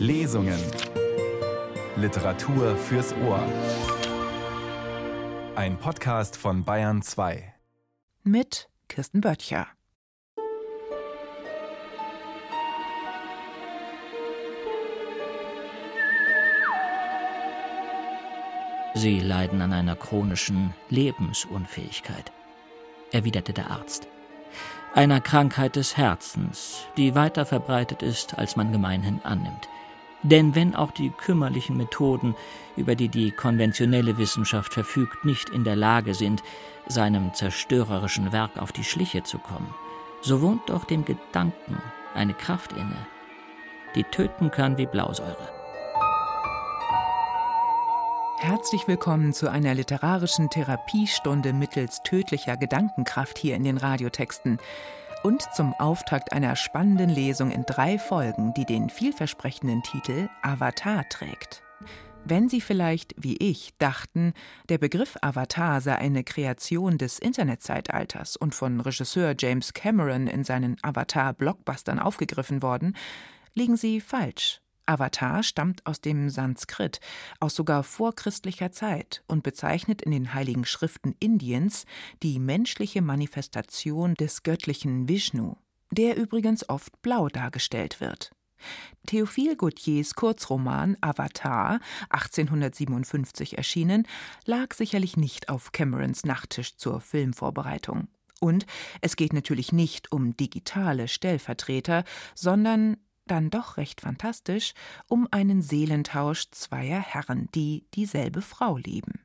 Lesungen. Literatur fürs Ohr. Ein Podcast von Bayern 2. Mit Kirsten Böttcher. Sie leiden an einer chronischen Lebensunfähigkeit, erwiderte der Arzt. Einer Krankheit des Herzens, die weiter verbreitet ist, als man gemeinhin annimmt. Denn wenn auch die kümmerlichen Methoden, über die die konventionelle Wissenschaft verfügt, nicht in der Lage sind, seinem zerstörerischen Werk auf die Schliche zu kommen, so wohnt doch dem Gedanken eine Kraft inne, die töten kann wie Blausäure. Herzlich willkommen zu einer literarischen Therapiestunde mittels tödlicher Gedankenkraft hier in den Radiotexten und zum Auftakt einer spannenden Lesung in drei Folgen, die den vielversprechenden Titel Avatar trägt. Wenn Sie vielleicht, wie ich, dachten, der Begriff Avatar sei eine Kreation des Internetzeitalters und von Regisseur James Cameron in seinen Avatar-Blockbustern aufgegriffen worden, liegen Sie falsch. Avatar stammt aus dem Sanskrit, aus sogar vorchristlicher Zeit und bezeichnet in den heiligen Schriften Indiens die menschliche Manifestation des göttlichen Vishnu, der übrigens oft blau dargestellt wird. Theophile Gautiers Kurzroman Avatar, 1857 erschienen, lag sicherlich nicht auf Camerons Nachttisch zur Filmvorbereitung. Und es geht natürlich nicht um digitale Stellvertreter, sondern dann doch recht fantastisch, um einen Seelentausch zweier Herren, die dieselbe Frau lieben.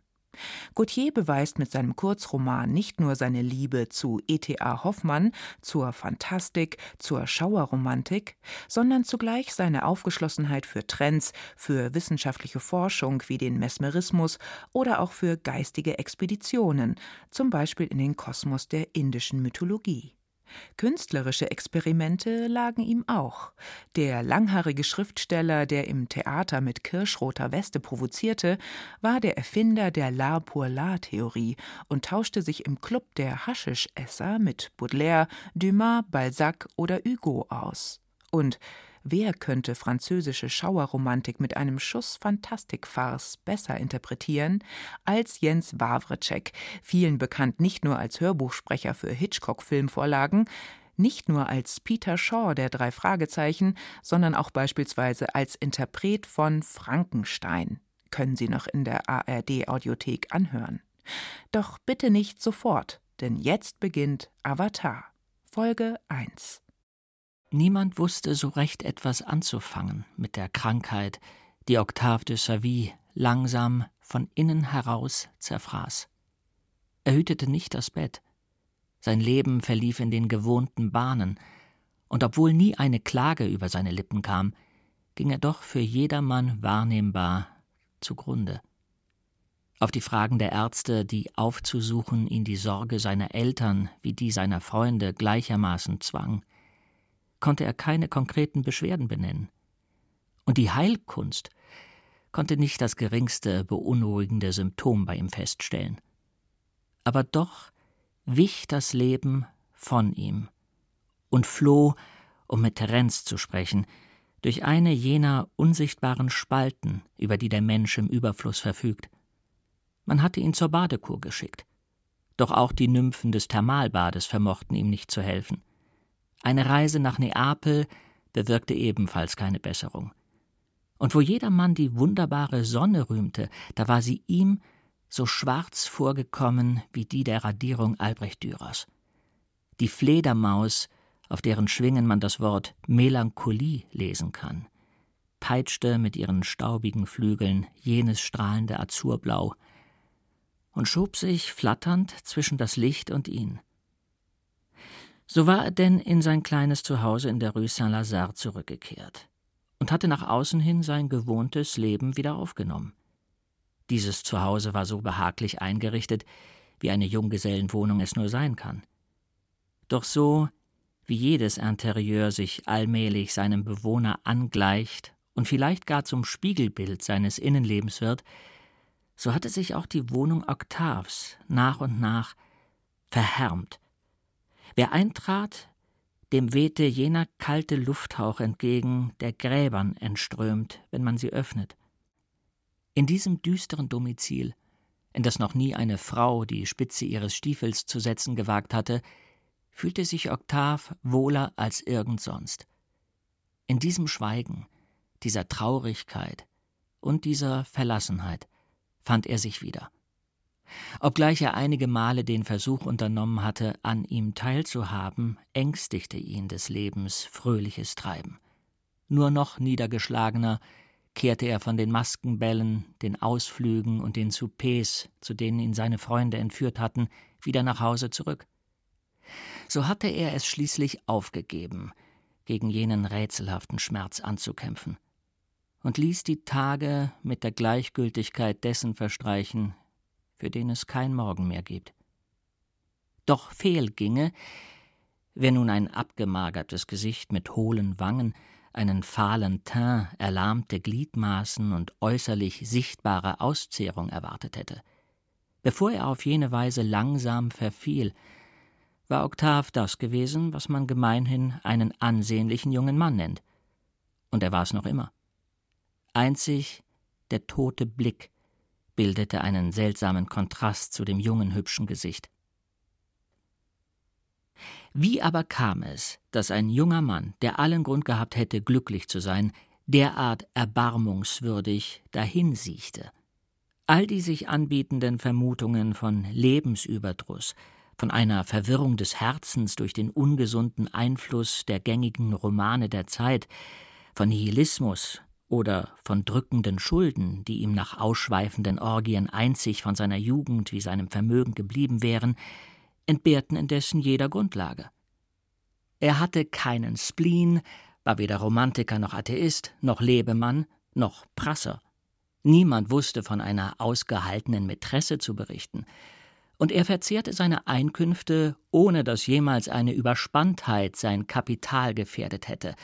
Gautier beweist mit seinem Kurzroman nicht nur seine Liebe zu E.T.A. Hoffmann, zur Fantastik, zur Schauerromantik, sondern zugleich seine Aufgeschlossenheit für Trends, für wissenschaftliche Forschung wie den Mesmerismus oder auch für geistige Expeditionen, zum Beispiel in den Kosmos der indischen Mythologie. Künstlerische Experimente lagen ihm auch. Der langhaarige Schriftsteller, der im Theater mit kirschroter Weste provozierte, war der Erfinder der La pour la Theorie und tauschte sich im Club der Haschischesser mit Baudelaire, Dumas, Balzac oder Hugo aus. Und Wer könnte französische Schauerromantik mit einem Schuss Fantastikfarce besser interpretieren als Jens Wawrecek, vielen bekannt nicht nur als Hörbuchsprecher für Hitchcock-Filmvorlagen, nicht nur als Peter Shaw der drei Fragezeichen, sondern auch beispielsweise als Interpret von Frankenstein. Können Sie noch in der ARD-Audiothek anhören. Doch bitte nicht sofort, denn jetzt beginnt Avatar, Folge 1. Niemand wusste so recht etwas anzufangen mit der Krankheit, die Octave de Savy langsam von innen heraus zerfraß. Er hütete nicht das Bett. Sein Leben verlief in den gewohnten Bahnen, und obwohl nie eine Klage über seine Lippen kam, ging er doch für jedermann wahrnehmbar zugrunde. Auf die Fragen der Ärzte, die aufzusuchen ihn die Sorge seiner Eltern wie die seiner Freunde gleichermaßen zwang, konnte er keine konkreten Beschwerden benennen. Und die Heilkunst konnte nicht das geringste beunruhigende Symptom bei ihm feststellen. Aber doch wich das Leben von ihm und floh, um mit Terenz zu sprechen, durch eine jener unsichtbaren Spalten, über die der Mensch im Überfluss verfügt. Man hatte ihn zur Badekur geschickt. Doch auch die Nymphen des Thermalbades vermochten ihm nicht zu helfen. Eine Reise nach Neapel bewirkte ebenfalls keine Besserung. Und wo jedermann die wunderbare Sonne rühmte, da war sie ihm so schwarz vorgekommen wie die der Radierung Albrecht Dürers. Die Fledermaus, auf deren Schwingen man das Wort Melancholie lesen kann, peitschte mit ihren staubigen Flügeln jenes strahlende Azurblau und schob sich flatternd zwischen das Licht und ihn. So war er denn in sein kleines Zuhause in der Rue Saint-Lazare zurückgekehrt und hatte nach außen hin sein gewohntes Leben wieder aufgenommen. Dieses Zuhause war so behaglich eingerichtet, wie eine Junggesellenwohnung es nur sein kann. Doch so, wie jedes Interieur sich allmählich seinem Bewohner angleicht und vielleicht gar zum Spiegelbild seines Innenlebens wird, so hatte sich auch die Wohnung Octaves nach und nach verhärmt Wer eintrat, dem wehte jener kalte Lufthauch entgegen, der Gräbern entströmt, wenn man sie öffnet. In diesem düsteren Domizil, in das noch nie eine Frau die Spitze ihres Stiefels zu setzen gewagt hatte, fühlte sich Oktav wohler als irgend sonst. In diesem Schweigen, dieser Traurigkeit und dieser Verlassenheit fand er sich wieder. Obgleich er einige Male den Versuch unternommen hatte, an ihm teilzuhaben, ängstigte ihn des Lebens fröhliches Treiben. Nur noch niedergeschlagener kehrte er von den Maskenbällen, den Ausflügen und den Soupers, zu denen ihn seine Freunde entführt hatten, wieder nach Hause zurück. So hatte er es schließlich aufgegeben, gegen jenen rätselhaften Schmerz anzukämpfen, und ließ die Tage mit der Gleichgültigkeit dessen verstreichen, für den es kein Morgen mehr gibt. Doch fehl ginge, wer nun ein abgemagertes Gesicht mit hohlen Wangen, einen fahlen Teint, erlahmte Gliedmaßen und äußerlich sichtbare Auszehrung erwartet hätte. Bevor er auf jene Weise langsam verfiel, war Octave das gewesen, was man gemeinhin einen ansehnlichen jungen Mann nennt. Und er war es noch immer. Einzig der tote Blick bildete einen seltsamen Kontrast zu dem jungen, hübschen Gesicht. Wie aber kam es, dass ein junger Mann, der allen Grund gehabt hätte, glücklich zu sein, derart erbarmungswürdig dahinsiechte? All die sich anbietenden Vermutungen von Lebensüberdruss, von einer Verwirrung des Herzens durch den ungesunden Einfluss der gängigen Romane der Zeit, von Nihilismus oder von drückenden Schulden, die ihm nach ausschweifenden Orgien einzig von seiner Jugend wie seinem Vermögen geblieben wären, entbehrten indessen jeder Grundlage. Er hatte keinen Spleen, war weder Romantiker noch Atheist, noch Lebemann, noch Prasser. Niemand wusste von einer ausgehaltenen Mätresse zu berichten, und er verzehrte seine Einkünfte, ohne dass jemals eine Überspanntheit sein Kapital gefährdet hätte,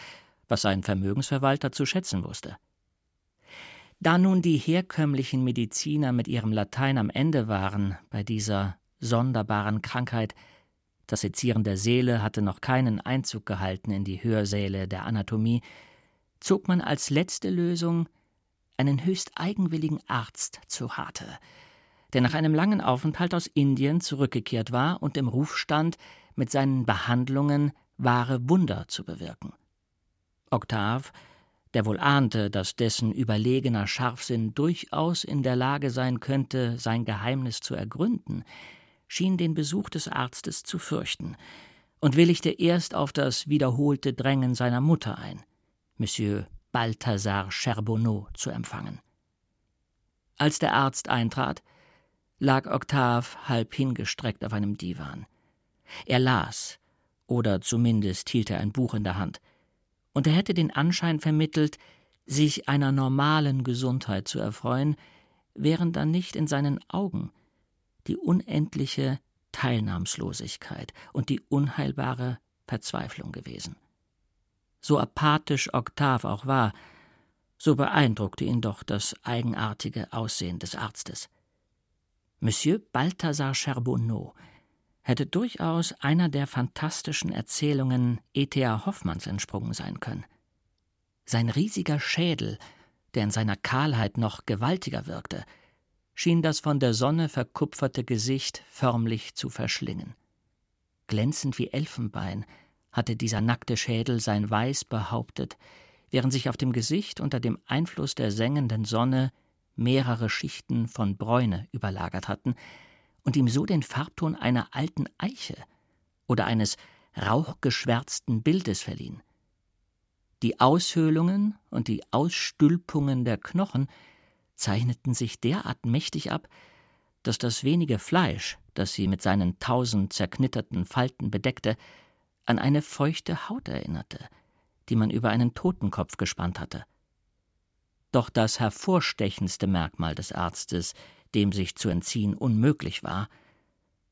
was sein Vermögensverwalter zu schätzen wusste. Da nun die herkömmlichen Mediziner mit ihrem Latein am Ende waren bei dieser sonderbaren Krankheit, das Sezieren der Seele hatte noch keinen Einzug gehalten in die Hörsäle der Anatomie, zog man als letzte Lösung einen höchst eigenwilligen Arzt zu Hate, der nach einem langen Aufenthalt aus Indien zurückgekehrt war und im Ruf stand, mit seinen Behandlungen wahre Wunder zu bewirken. Octave, der wohl ahnte, dass dessen überlegener Scharfsinn durchaus in der Lage sein könnte, sein Geheimnis zu ergründen, schien den Besuch des Arztes zu fürchten und willigte erst auf das wiederholte Drängen seiner Mutter ein, Monsieur Balthasar Cherbonneau zu empfangen. Als der Arzt eintrat, lag Octave halb hingestreckt auf einem Divan. Er las, oder zumindest hielt er ein Buch in der Hand und er hätte den Anschein vermittelt, sich einer normalen Gesundheit zu erfreuen, wären dann nicht in seinen Augen die unendliche Teilnahmslosigkeit und die unheilbare Verzweiflung gewesen. So apathisch Octave auch war, so beeindruckte ihn doch das eigenartige Aussehen des Arztes. Monsieur Balthasar Charbonneau hätte durchaus einer der fantastischen Erzählungen E.T.A. Hoffmanns entsprungen sein können. Sein riesiger Schädel, der in seiner Kahlheit noch gewaltiger wirkte, schien das von der Sonne verkupferte Gesicht förmlich zu verschlingen. Glänzend wie Elfenbein hatte dieser nackte Schädel sein Weiß behauptet, während sich auf dem Gesicht unter dem Einfluss der sengenden Sonne mehrere Schichten von Bräune überlagert hatten, und ihm so den Farbton einer alten Eiche oder eines rauchgeschwärzten Bildes verliehen. Die Aushöhlungen und die Ausstülpungen der Knochen zeichneten sich derart mächtig ab, dass das wenige Fleisch, das sie mit seinen tausend zerknitterten Falten bedeckte, an eine feuchte Haut erinnerte, die man über einen Totenkopf gespannt hatte. Doch das hervorstechendste Merkmal des Arztes dem sich zu entziehen unmöglich war,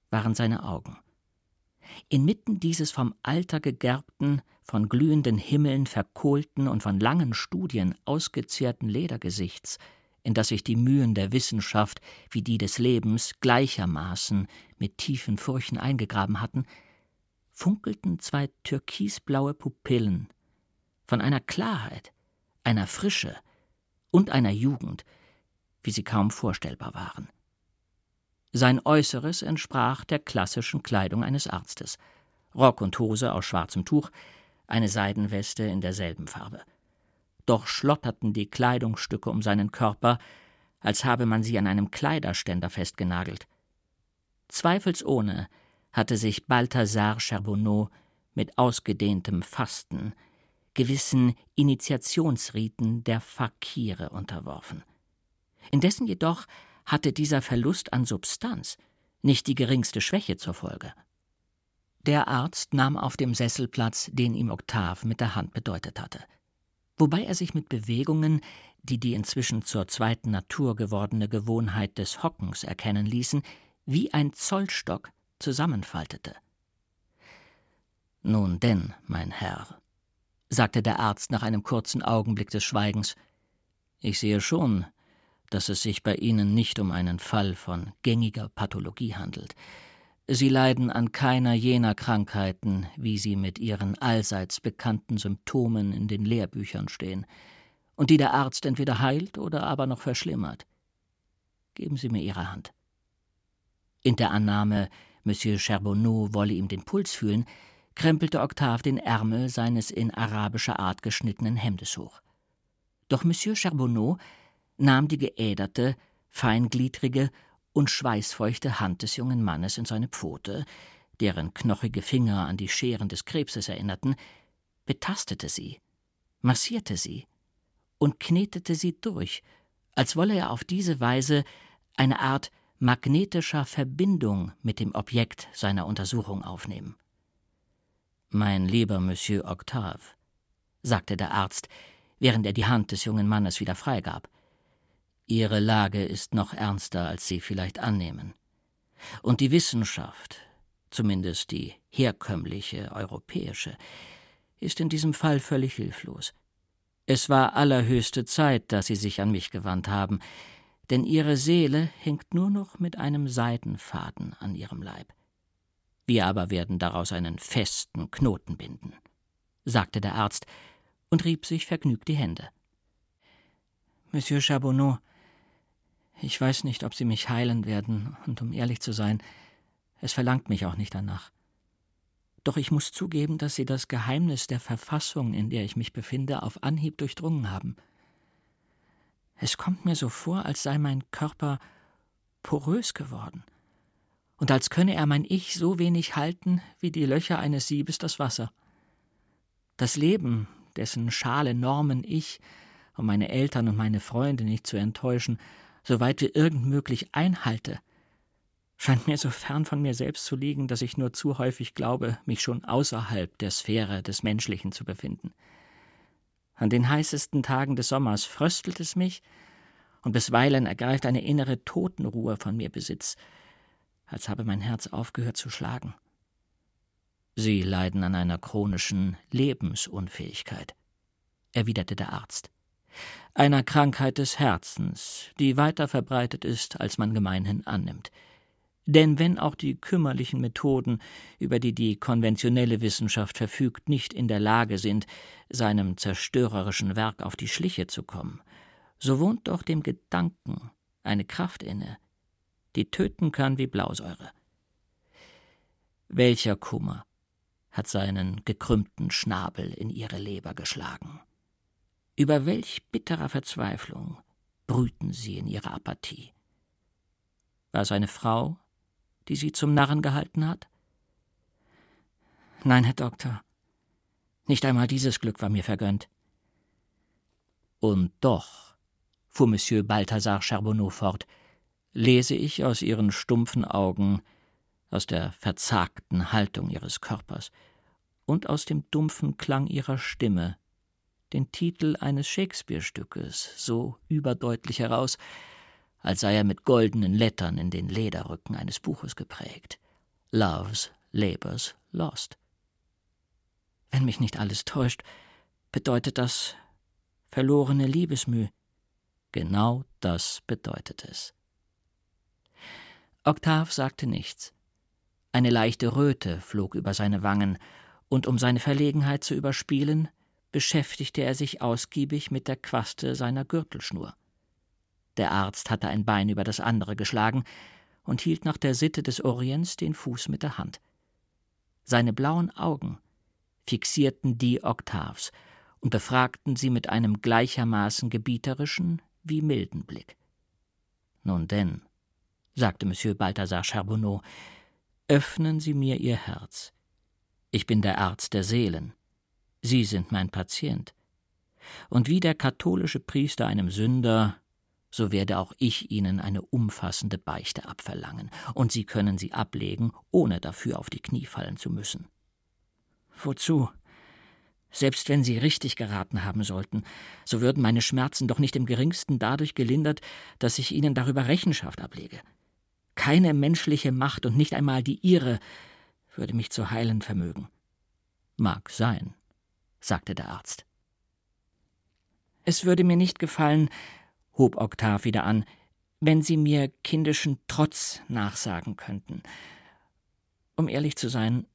waren seine Augen. Inmitten dieses vom Alter gegerbten, von glühenden Himmeln verkohlten und von langen Studien ausgezehrten Ledergesichts, in das sich die Mühen der Wissenschaft wie die des Lebens gleichermaßen mit tiefen Furchen eingegraben hatten, funkelten zwei türkisblaue Pupillen von einer Klarheit, einer Frische und einer Jugend, wie sie kaum vorstellbar waren. Sein Äußeres entsprach der klassischen Kleidung eines Arztes. Rock und Hose aus schwarzem Tuch, eine Seidenweste in derselben Farbe. Doch schlotterten die Kleidungsstücke um seinen Körper, als habe man sie an einem Kleiderständer festgenagelt. Zweifelsohne hatte sich Balthasar Charbonneau mit ausgedehntem Fasten, gewissen Initiationsriten der Fakire unterworfen. Indessen jedoch hatte dieser Verlust an Substanz nicht die geringste Schwäche zur Folge. Der Arzt nahm auf dem Sessel Platz, den ihm Oktav mit der Hand bedeutet hatte, wobei er sich mit Bewegungen, die die inzwischen zur zweiten Natur gewordene Gewohnheit des Hockens erkennen ließen, wie ein Zollstock zusammenfaltete. Nun denn, mein Herr, sagte der Arzt nach einem kurzen Augenblick des Schweigens, ich sehe schon, dass es sich bei Ihnen nicht um einen Fall von gängiger Pathologie handelt. Sie leiden an keiner jener Krankheiten, wie sie mit ihren allseits bekannten Symptomen in den Lehrbüchern stehen, und die der Arzt entweder heilt oder aber noch verschlimmert. Geben Sie mir Ihre Hand. In der Annahme, Monsieur Charbonneau wolle ihm den Puls fühlen, krempelte Octave den Ärmel seines in arabischer Art geschnittenen Hemdes hoch. Doch Monsieur Charbonneau nahm die geäderte, feingliedrige und schweißfeuchte Hand des jungen Mannes in seine Pfote, deren knochige Finger an die Scheren des Krebses erinnerten, betastete sie, massierte sie und knetete sie durch, als wolle er auf diese Weise eine Art magnetischer Verbindung mit dem Objekt seiner Untersuchung aufnehmen. Mein lieber Monsieur Octave, sagte der Arzt, während er die Hand des jungen Mannes wieder freigab, Ihre Lage ist noch ernster, als Sie vielleicht annehmen. Und die Wissenschaft, zumindest die herkömmliche europäische, ist in diesem Fall völlig hilflos. Es war allerhöchste Zeit, dass Sie sich an mich gewandt haben, denn Ihre Seele hängt nur noch mit einem Seidenfaden an Ihrem Leib. Wir aber werden daraus einen festen Knoten binden, sagte der Arzt und rieb sich vergnügt die Hände. Monsieur Charbonneau, ich weiß nicht, ob Sie mich heilen werden, und um ehrlich zu sein, es verlangt mich auch nicht danach. Doch ich muss zugeben, dass Sie das Geheimnis der Verfassung, in der ich mich befinde, auf Anhieb durchdrungen haben. Es kommt mir so vor, als sei mein Körper porös geworden, und als könne er mein Ich so wenig halten wie die Löcher eines Siebes das Wasser. Das Leben, dessen schale Normen ich, um meine Eltern und meine Freunde nicht zu enttäuschen, soweit wir irgend möglich einhalte, scheint mir so fern von mir selbst zu liegen, dass ich nur zu häufig glaube, mich schon außerhalb der Sphäre des Menschlichen zu befinden. An den heißesten Tagen des Sommers fröstelt es mich, und bisweilen ergreift eine innere Totenruhe von mir Besitz, als habe mein Herz aufgehört zu schlagen. Sie leiden an einer chronischen Lebensunfähigkeit, erwiderte der Arzt einer Krankheit des Herzens, die weiter verbreitet ist, als man gemeinhin annimmt. Denn wenn auch die kümmerlichen Methoden, über die die konventionelle Wissenschaft verfügt, nicht in der Lage sind, seinem zerstörerischen Werk auf die Schliche zu kommen, so wohnt doch dem Gedanken eine Kraft inne, die töten kann wie Blausäure. Welcher Kummer hat seinen gekrümmten Schnabel in ihre Leber geschlagen? Über welch bitterer Verzweiflung brüten sie in ihrer Apathie. War es eine Frau, die sie zum Narren gehalten hat? Nein, Herr Doktor, nicht einmal dieses Glück war mir vergönnt. Und doch, fuhr Monsieur Balthasar Charbonneau fort, lese ich aus ihren stumpfen Augen, aus der verzagten Haltung ihres Körpers und aus dem dumpfen Klang ihrer Stimme den Titel eines Shakespeare-Stückes so überdeutlich heraus, als sei er mit goldenen Lettern in den Lederrücken eines Buches geprägt. Love's Labours Lost. Wenn mich nicht alles täuscht, bedeutet das verlorene Liebesmüh. Genau das bedeutet es. Octave sagte nichts. Eine leichte Röte flog über seine Wangen, und um seine Verlegenheit zu überspielen, beschäftigte er sich ausgiebig mit der Quaste seiner Gürtelschnur. Der Arzt hatte ein Bein über das andere geschlagen und hielt nach der Sitte des Orients den Fuß mit der Hand. Seine blauen Augen fixierten die Oktavs und befragten sie mit einem gleichermaßen gebieterischen wie milden Blick. Nun denn, sagte Monsieur Balthasar Charbonneau, öffnen Sie mir Ihr Herz. Ich bin der Arzt der Seelen. Sie sind mein Patient. Und wie der katholische Priester einem Sünder, so werde auch ich Ihnen eine umfassende Beichte abverlangen, und Sie können sie ablegen, ohne dafür auf die Knie fallen zu müssen. Wozu? Selbst wenn Sie richtig geraten haben sollten, so würden meine Schmerzen doch nicht im geringsten dadurch gelindert, dass ich Ihnen darüber Rechenschaft ablege. Keine menschliche Macht und nicht einmal die Ihre würde mich zu heilen vermögen. Mag sein, sagte der Arzt. Es würde mir nicht gefallen, hob Oktav wieder an, wenn Sie mir kindischen Trotz nachsagen könnten. Um ehrlich zu sein,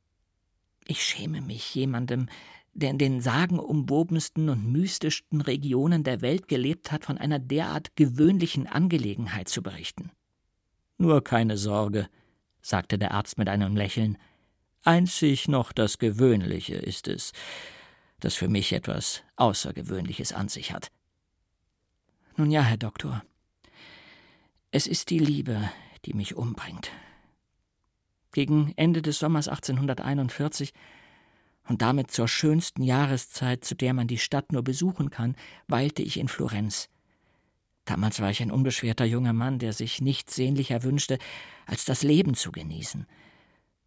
ich schäme mich jemandem, der in den sagenumwobensten und mystischsten Regionen der Welt gelebt hat, von einer derart gewöhnlichen Angelegenheit zu berichten. Nur keine Sorge, sagte der Arzt mit einem Lächeln. Einzig noch das Gewöhnliche ist es, das für mich etwas Außergewöhnliches an sich hat. Nun ja, Herr Doktor, es ist die Liebe, die mich umbringt. Gegen Ende des Sommers 1841 und damit zur schönsten Jahreszeit, zu der man die Stadt nur besuchen kann, weilte ich in Florenz. Damals war ich ein unbeschwerter junger Mann, der sich nichts sehnlicher wünschte, als das Leben zu genießen.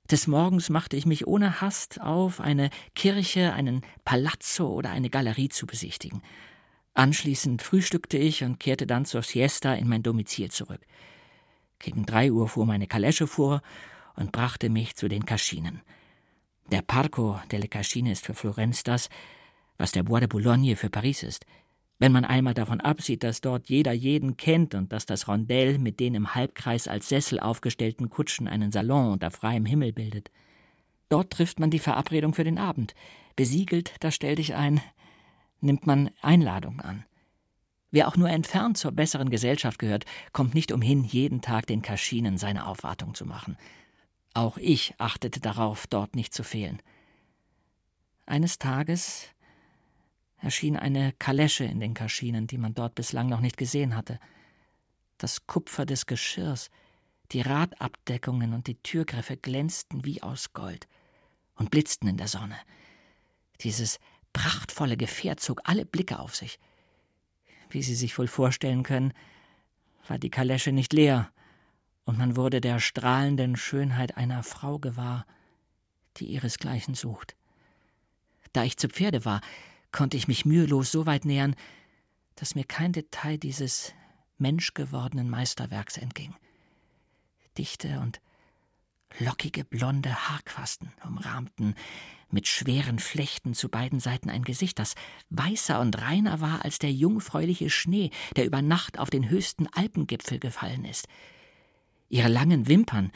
Des Morgens machte ich mich ohne Hast auf, eine Kirche, einen Palazzo oder eine Galerie zu besichtigen. Anschließend frühstückte ich und kehrte dann zur Siesta in mein Domizil zurück. Gegen drei Uhr fuhr meine Kalesche vor und brachte mich zu den Kaschinen. Der Parco delle Cascine ist für Florenz das, was der Bois de Boulogne für Paris ist. Wenn man einmal davon absieht, dass dort jeder jeden kennt und dass das Rondell mit den im Halbkreis als Sessel aufgestellten Kutschen einen Salon unter freiem Himmel bildet. Dort trifft man die Verabredung für den Abend. Besiegelt, da stell dich ein, nimmt man Einladung an. Wer auch nur entfernt zur besseren Gesellschaft gehört, kommt nicht umhin, jeden Tag den Kaschinen seine Aufwartung zu machen. Auch ich achtete darauf, dort nicht zu fehlen. Eines Tages erschien eine Kalesche in den Kaschinen, die man dort bislang noch nicht gesehen hatte. Das Kupfer des Geschirrs, die Radabdeckungen und die Türgriffe glänzten wie aus Gold und blitzten in der Sonne. Dieses prachtvolle Gefährt zog alle Blicke auf sich. Wie Sie sich wohl vorstellen können, war die Kalesche nicht leer, und man wurde der strahlenden Schönheit einer Frau gewahr, die ihresgleichen sucht. Da ich zu Pferde war, konnte ich mich mühelos so weit nähern, dass mir kein Detail dieses menschgewordenen Meisterwerks entging. Dichte und lockige blonde Haarquasten umrahmten mit schweren Flechten zu beiden Seiten ein Gesicht, das weißer und reiner war als der jungfräuliche Schnee, der über Nacht auf den höchsten Alpengipfel gefallen ist ihre langen Wimpern,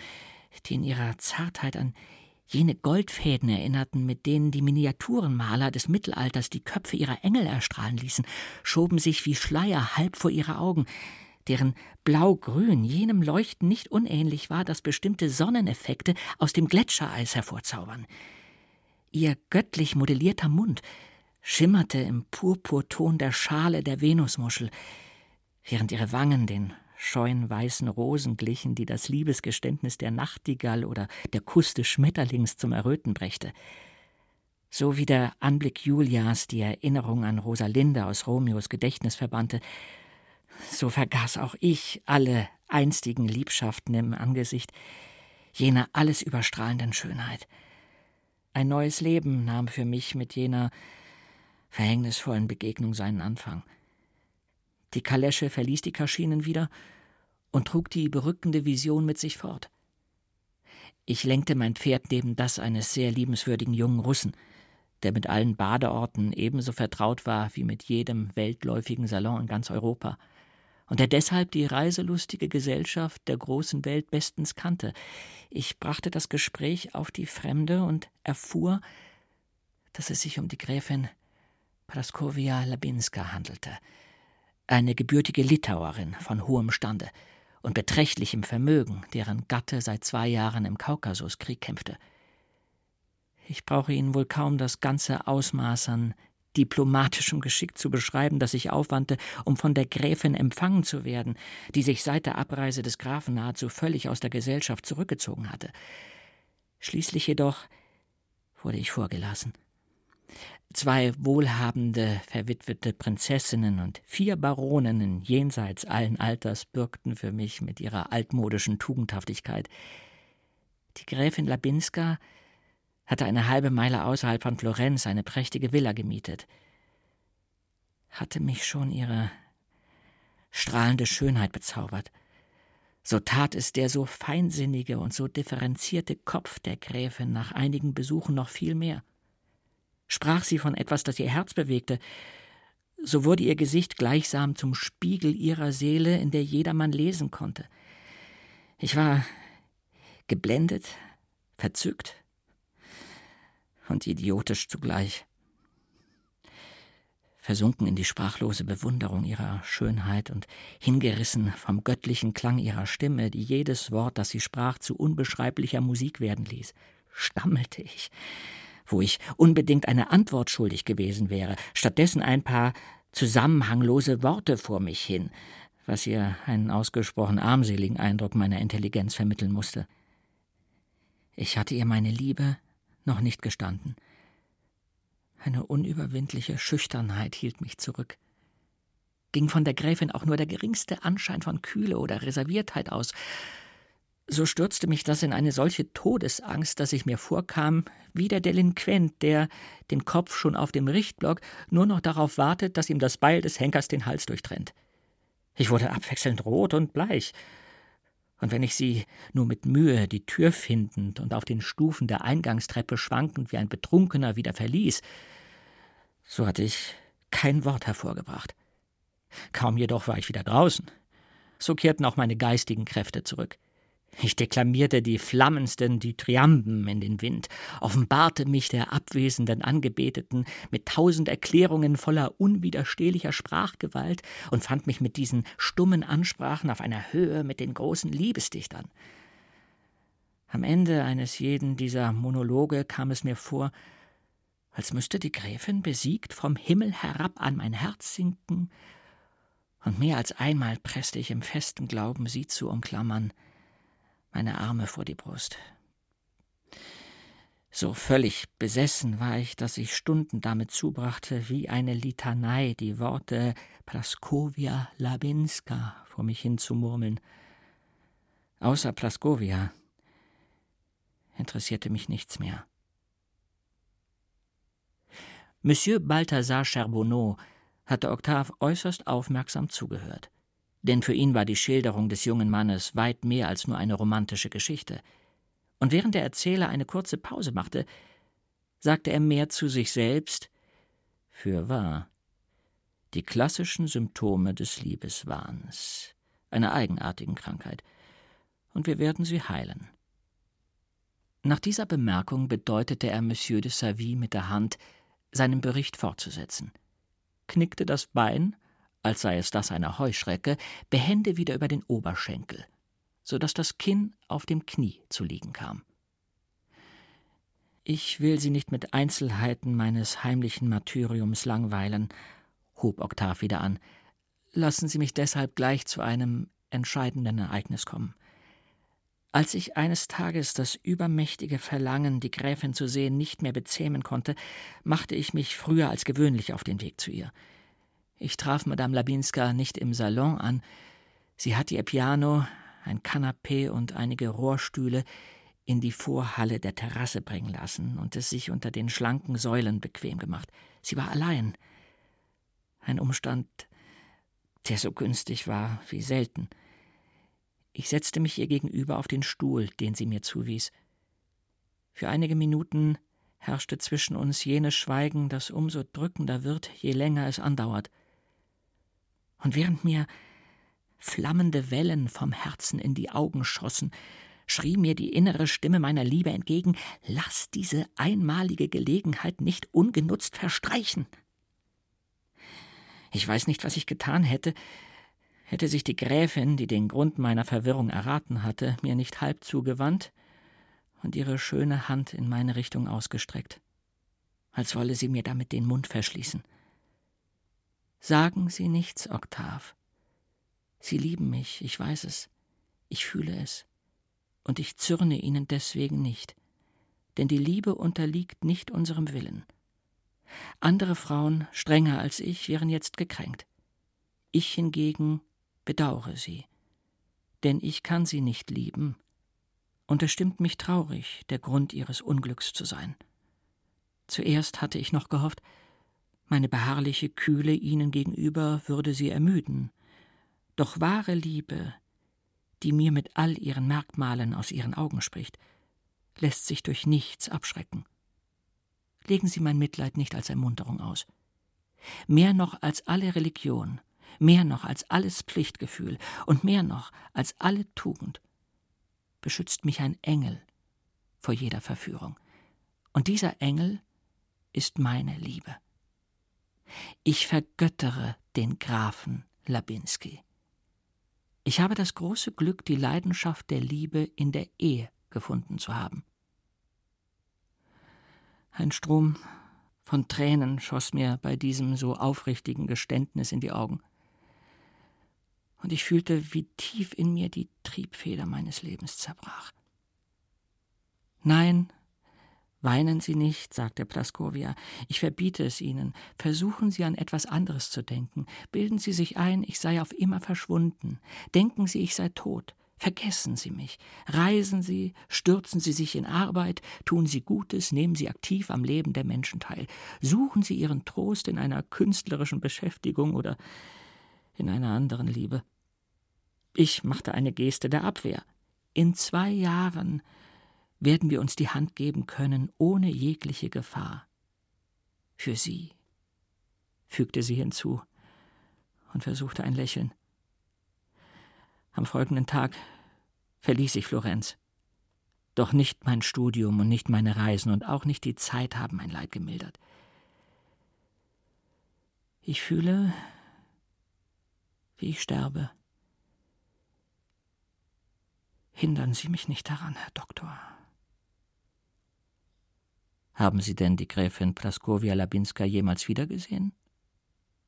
die in ihrer Zartheit an jene Goldfäden erinnerten, mit denen die Miniaturenmaler des Mittelalters die Köpfe ihrer Engel erstrahlen ließen, schoben sich wie Schleier halb vor ihre Augen, deren Blau-Grün jenem Leuchten nicht unähnlich war, das bestimmte Sonneneffekte aus dem Gletschereis hervorzaubern. Ihr göttlich modellierter Mund schimmerte im Purpurton der Schale der Venusmuschel, während ihre Wangen den scheuen weißen Rosen glichen, die das Liebesgeständnis der Nachtigall oder der Kuss des Schmetterlings zum Erröten brächte. So wie der Anblick Julias die Erinnerung an Rosalinde aus Romeos Gedächtnis verbannte, so vergaß auch ich alle einstigen Liebschaften im Angesicht jener alles überstrahlenden Schönheit. Ein neues Leben nahm für mich mit jener verhängnisvollen Begegnung seinen Anfang. Die Kalesche verließ die Kaschinen wieder und trug die berückende Vision mit sich fort. Ich lenkte mein Pferd neben das eines sehr liebenswürdigen jungen Russen, der mit allen Badeorten ebenso vertraut war wie mit jedem weltläufigen Salon in ganz Europa, und der deshalb die reiselustige Gesellschaft der großen Welt bestens kannte. Ich brachte das Gespräch auf die Fremde und erfuhr, dass es sich um die Gräfin Praskovia Labinska handelte, eine gebürtige Litauerin von hohem Stande und beträchtlichem Vermögen, deren Gatte seit zwei Jahren im Kaukasuskrieg kämpfte. Ich brauche Ihnen wohl kaum das ganze Ausmaß an diplomatischem Geschick zu beschreiben, das ich aufwandte, um von der Gräfin empfangen zu werden, die sich seit der Abreise des Grafen nahezu völlig aus der Gesellschaft zurückgezogen hatte. Schließlich jedoch wurde ich vorgelassen. Zwei wohlhabende, verwitwete Prinzessinnen und vier Baroninnen jenseits allen Alters bürgten für mich mit ihrer altmodischen Tugendhaftigkeit. Die Gräfin Labinska hatte eine halbe Meile außerhalb von Florenz eine prächtige Villa gemietet. Hatte mich schon ihre strahlende Schönheit bezaubert. So tat es der so feinsinnige und so differenzierte Kopf der Gräfin nach einigen Besuchen noch viel mehr. Sprach sie von etwas, das ihr Herz bewegte, so wurde ihr Gesicht gleichsam zum Spiegel ihrer Seele, in der jedermann lesen konnte. Ich war geblendet, verzückt und idiotisch zugleich. Versunken in die sprachlose Bewunderung ihrer Schönheit und hingerissen vom göttlichen Klang ihrer Stimme, die jedes Wort, das sie sprach, zu unbeschreiblicher Musik werden ließ, stammelte ich wo ich unbedingt eine Antwort schuldig gewesen wäre, stattdessen ein paar zusammenhanglose Worte vor mich hin, was ihr einen ausgesprochen armseligen Eindruck meiner Intelligenz vermitteln musste. Ich hatte ihr meine Liebe noch nicht gestanden. Eine unüberwindliche Schüchternheit hielt mich zurück. Ging von der Gräfin auch nur der geringste Anschein von Kühle oder Reserviertheit aus, so stürzte mich das in eine solche Todesangst, dass ich mir vorkam wie der Delinquent, der, den Kopf schon auf dem Richtblock, nur noch darauf wartet, dass ihm das Beil des Henkers den Hals durchtrennt. Ich wurde abwechselnd rot und bleich. Und wenn ich sie nur mit Mühe die Tür findend und auf den Stufen der Eingangstreppe schwankend wie ein Betrunkener wieder verließ, so hatte ich kein Wort hervorgebracht. Kaum jedoch war ich wieder draußen. So kehrten auch meine geistigen Kräfte zurück. Ich deklamierte die flammendsten Dithyramben in den Wind, offenbarte mich der abwesenden Angebeteten mit tausend Erklärungen voller unwiderstehlicher Sprachgewalt und fand mich mit diesen stummen Ansprachen auf einer Höhe mit den großen Liebesdichtern. Am Ende eines jeden dieser Monologe kam es mir vor, als müsste die Gräfin besiegt vom Himmel herab an mein Herz sinken, und mehr als einmal presste ich im festen Glauben, sie zu umklammern, meine Arme vor die Brust. So völlig besessen war ich, dass ich Stunden damit zubrachte, wie eine Litanei die Worte Praskovia Labinska vor mich hinzumurmeln. Außer Praskovia interessierte mich nichts mehr. Monsieur Balthasar Charbonneau hatte Octave äußerst aufmerksam zugehört denn für ihn war die Schilderung des jungen Mannes weit mehr als nur eine romantische Geschichte. Und während der Erzähler eine kurze Pause machte, sagte er mehr zu sich selbst Für wahr, die klassischen Symptome des Liebeswahns, einer eigenartigen Krankheit, und wir werden sie heilen. Nach dieser Bemerkung bedeutete er Monsieur de Savy mit der Hand, seinen Bericht fortzusetzen, knickte das Bein als sei es das einer Heuschrecke, behende wieder über den Oberschenkel, so dass das Kinn auf dem Knie zu liegen kam. Ich will Sie nicht mit Einzelheiten meines heimlichen Martyriums langweilen, hob Oktav wieder an. Lassen Sie mich deshalb gleich zu einem entscheidenden Ereignis kommen. Als ich eines Tages das übermächtige Verlangen, die Gräfin zu sehen, nicht mehr bezähmen konnte, machte ich mich früher als gewöhnlich auf den Weg zu ihr. Ich traf Madame Labinska nicht im Salon an. Sie hatte ihr Piano, ein Kanapee und einige Rohrstühle in die Vorhalle der Terrasse bringen lassen und es sich unter den schlanken Säulen bequem gemacht. Sie war allein. Ein Umstand, der so günstig war wie selten. Ich setzte mich ihr gegenüber auf den Stuhl, den sie mir zuwies. Für einige Minuten herrschte zwischen uns jenes Schweigen, das umso drückender wird, je länger es andauert. Und während mir flammende Wellen vom Herzen in die Augen schossen, schrie mir die innere Stimme meiner Liebe entgegen Lass diese einmalige Gelegenheit nicht ungenutzt verstreichen. Ich weiß nicht, was ich getan hätte, hätte sich die Gräfin, die den Grund meiner Verwirrung erraten hatte, mir nicht halb zugewandt und ihre schöne Hand in meine Richtung ausgestreckt, als wolle sie mir damit den Mund verschließen. Sagen Sie nichts, Oktav. Sie lieben mich, ich weiß es, ich fühle es, und ich zürne Ihnen deswegen nicht, denn die Liebe unterliegt nicht unserem Willen. Andere Frauen, strenger als ich, wären jetzt gekränkt. Ich hingegen bedauere sie, denn ich kann sie nicht lieben, und es stimmt mich traurig, der Grund ihres Unglücks zu sein. Zuerst hatte ich noch gehofft, meine beharrliche Kühle ihnen gegenüber würde sie ermüden, doch wahre Liebe, die mir mit all ihren Merkmalen aus ihren Augen spricht, lässt sich durch nichts abschrecken. Legen Sie mein Mitleid nicht als Ermunterung aus. Mehr noch als alle Religion, mehr noch als alles Pflichtgefühl und mehr noch als alle Tugend beschützt mich ein Engel vor jeder Verführung. Und dieser Engel ist meine Liebe. Ich vergöttere den Grafen Labinski. Ich habe das große Glück, die Leidenschaft der Liebe in der Ehe gefunden zu haben. Ein Strom von Tränen schoss mir bei diesem so aufrichtigen Geständnis in die Augen. Und ich fühlte, wie tief in mir die Triebfeder meines Lebens zerbrach. Nein, Weinen Sie nicht, sagte Plaskovia. Ich verbiete es Ihnen. Versuchen Sie an etwas anderes zu denken. Bilden Sie sich ein, ich sei auf immer verschwunden. Denken Sie, ich sei tot. Vergessen Sie mich. Reisen Sie, stürzen Sie sich in Arbeit, tun Sie Gutes, nehmen Sie aktiv am Leben der Menschen teil. Suchen Sie Ihren Trost in einer künstlerischen Beschäftigung oder in einer anderen Liebe. Ich machte eine Geste der Abwehr. In zwei Jahren werden wir uns die Hand geben können, ohne jegliche Gefahr. Für Sie, fügte sie hinzu und versuchte ein Lächeln. Am folgenden Tag verließ ich Florenz. Doch nicht mein Studium und nicht meine Reisen und auch nicht die Zeit haben mein Leid gemildert. Ich fühle, wie ich sterbe. Hindern Sie mich nicht daran, Herr Doktor. Haben Sie denn die Gräfin Plaskowia Labinska jemals wiedergesehen?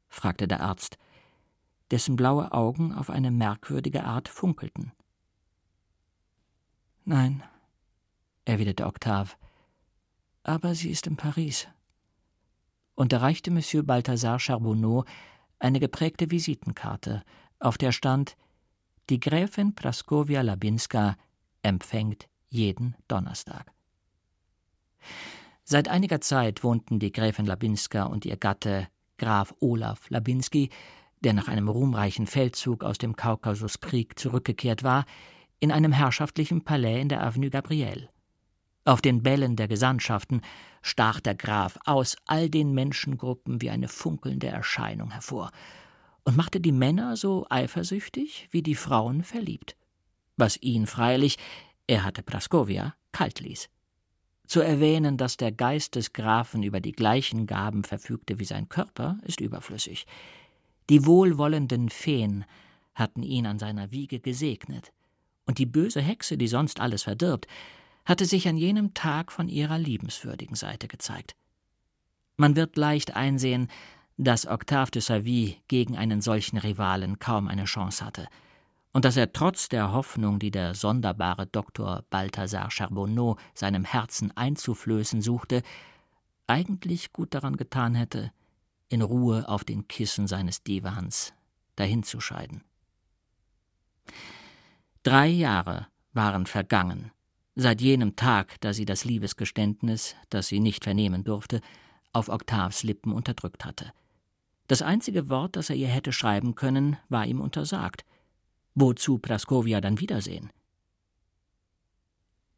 fragte der Arzt, dessen blaue Augen auf eine merkwürdige Art funkelten. Nein, erwiderte Octave, aber sie ist in Paris. Und erreichte Monsieur Balthasar Charbonneau eine geprägte Visitenkarte, auf der stand Die Gräfin Praskowia Labinska empfängt jeden Donnerstag. Seit einiger Zeit wohnten die Gräfin Labinska und ihr Gatte Graf Olaf Labinski, der nach einem ruhmreichen Feldzug aus dem Kaukasuskrieg zurückgekehrt war, in einem herrschaftlichen Palais in der Avenue Gabrielle. Auf den Bällen der Gesandtschaften stach der Graf aus all den Menschengruppen wie eine funkelnde Erscheinung hervor und machte die Männer so eifersüchtig wie die Frauen verliebt, was ihn freilich, er hatte Praskovia, kalt ließ. Zu erwähnen, dass der Geist des Grafen über die gleichen Gaben verfügte wie sein Körper, ist überflüssig. Die wohlwollenden Feen hatten ihn an seiner Wiege gesegnet, und die böse Hexe, die sonst alles verdirbt, hatte sich an jenem Tag von ihrer liebenswürdigen Seite gezeigt. Man wird leicht einsehen, dass Octave de Savy gegen einen solchen Rivalen kaum eine Chance hatte – und dass er trotz der Hoffnung, die der sonderbare Doktor Balthasar Charbonneau seinem Herzen einzuflößen suchte, eigentlich gut daran getan hätte, in Ruhe auf den Kissen seines Divans dahinzuscheiden. Drei Jahre waren vergangen, seit jenem Tag, da sie das Liebesgeständnis, das sie nicht vernehmen durfte, auf Octaves Lippen unterdrückt hatte. Das einzige Wort, das er ihr hätte schreiben können, war ihm untersagt, Wozu Praskovia dann wiedersehen?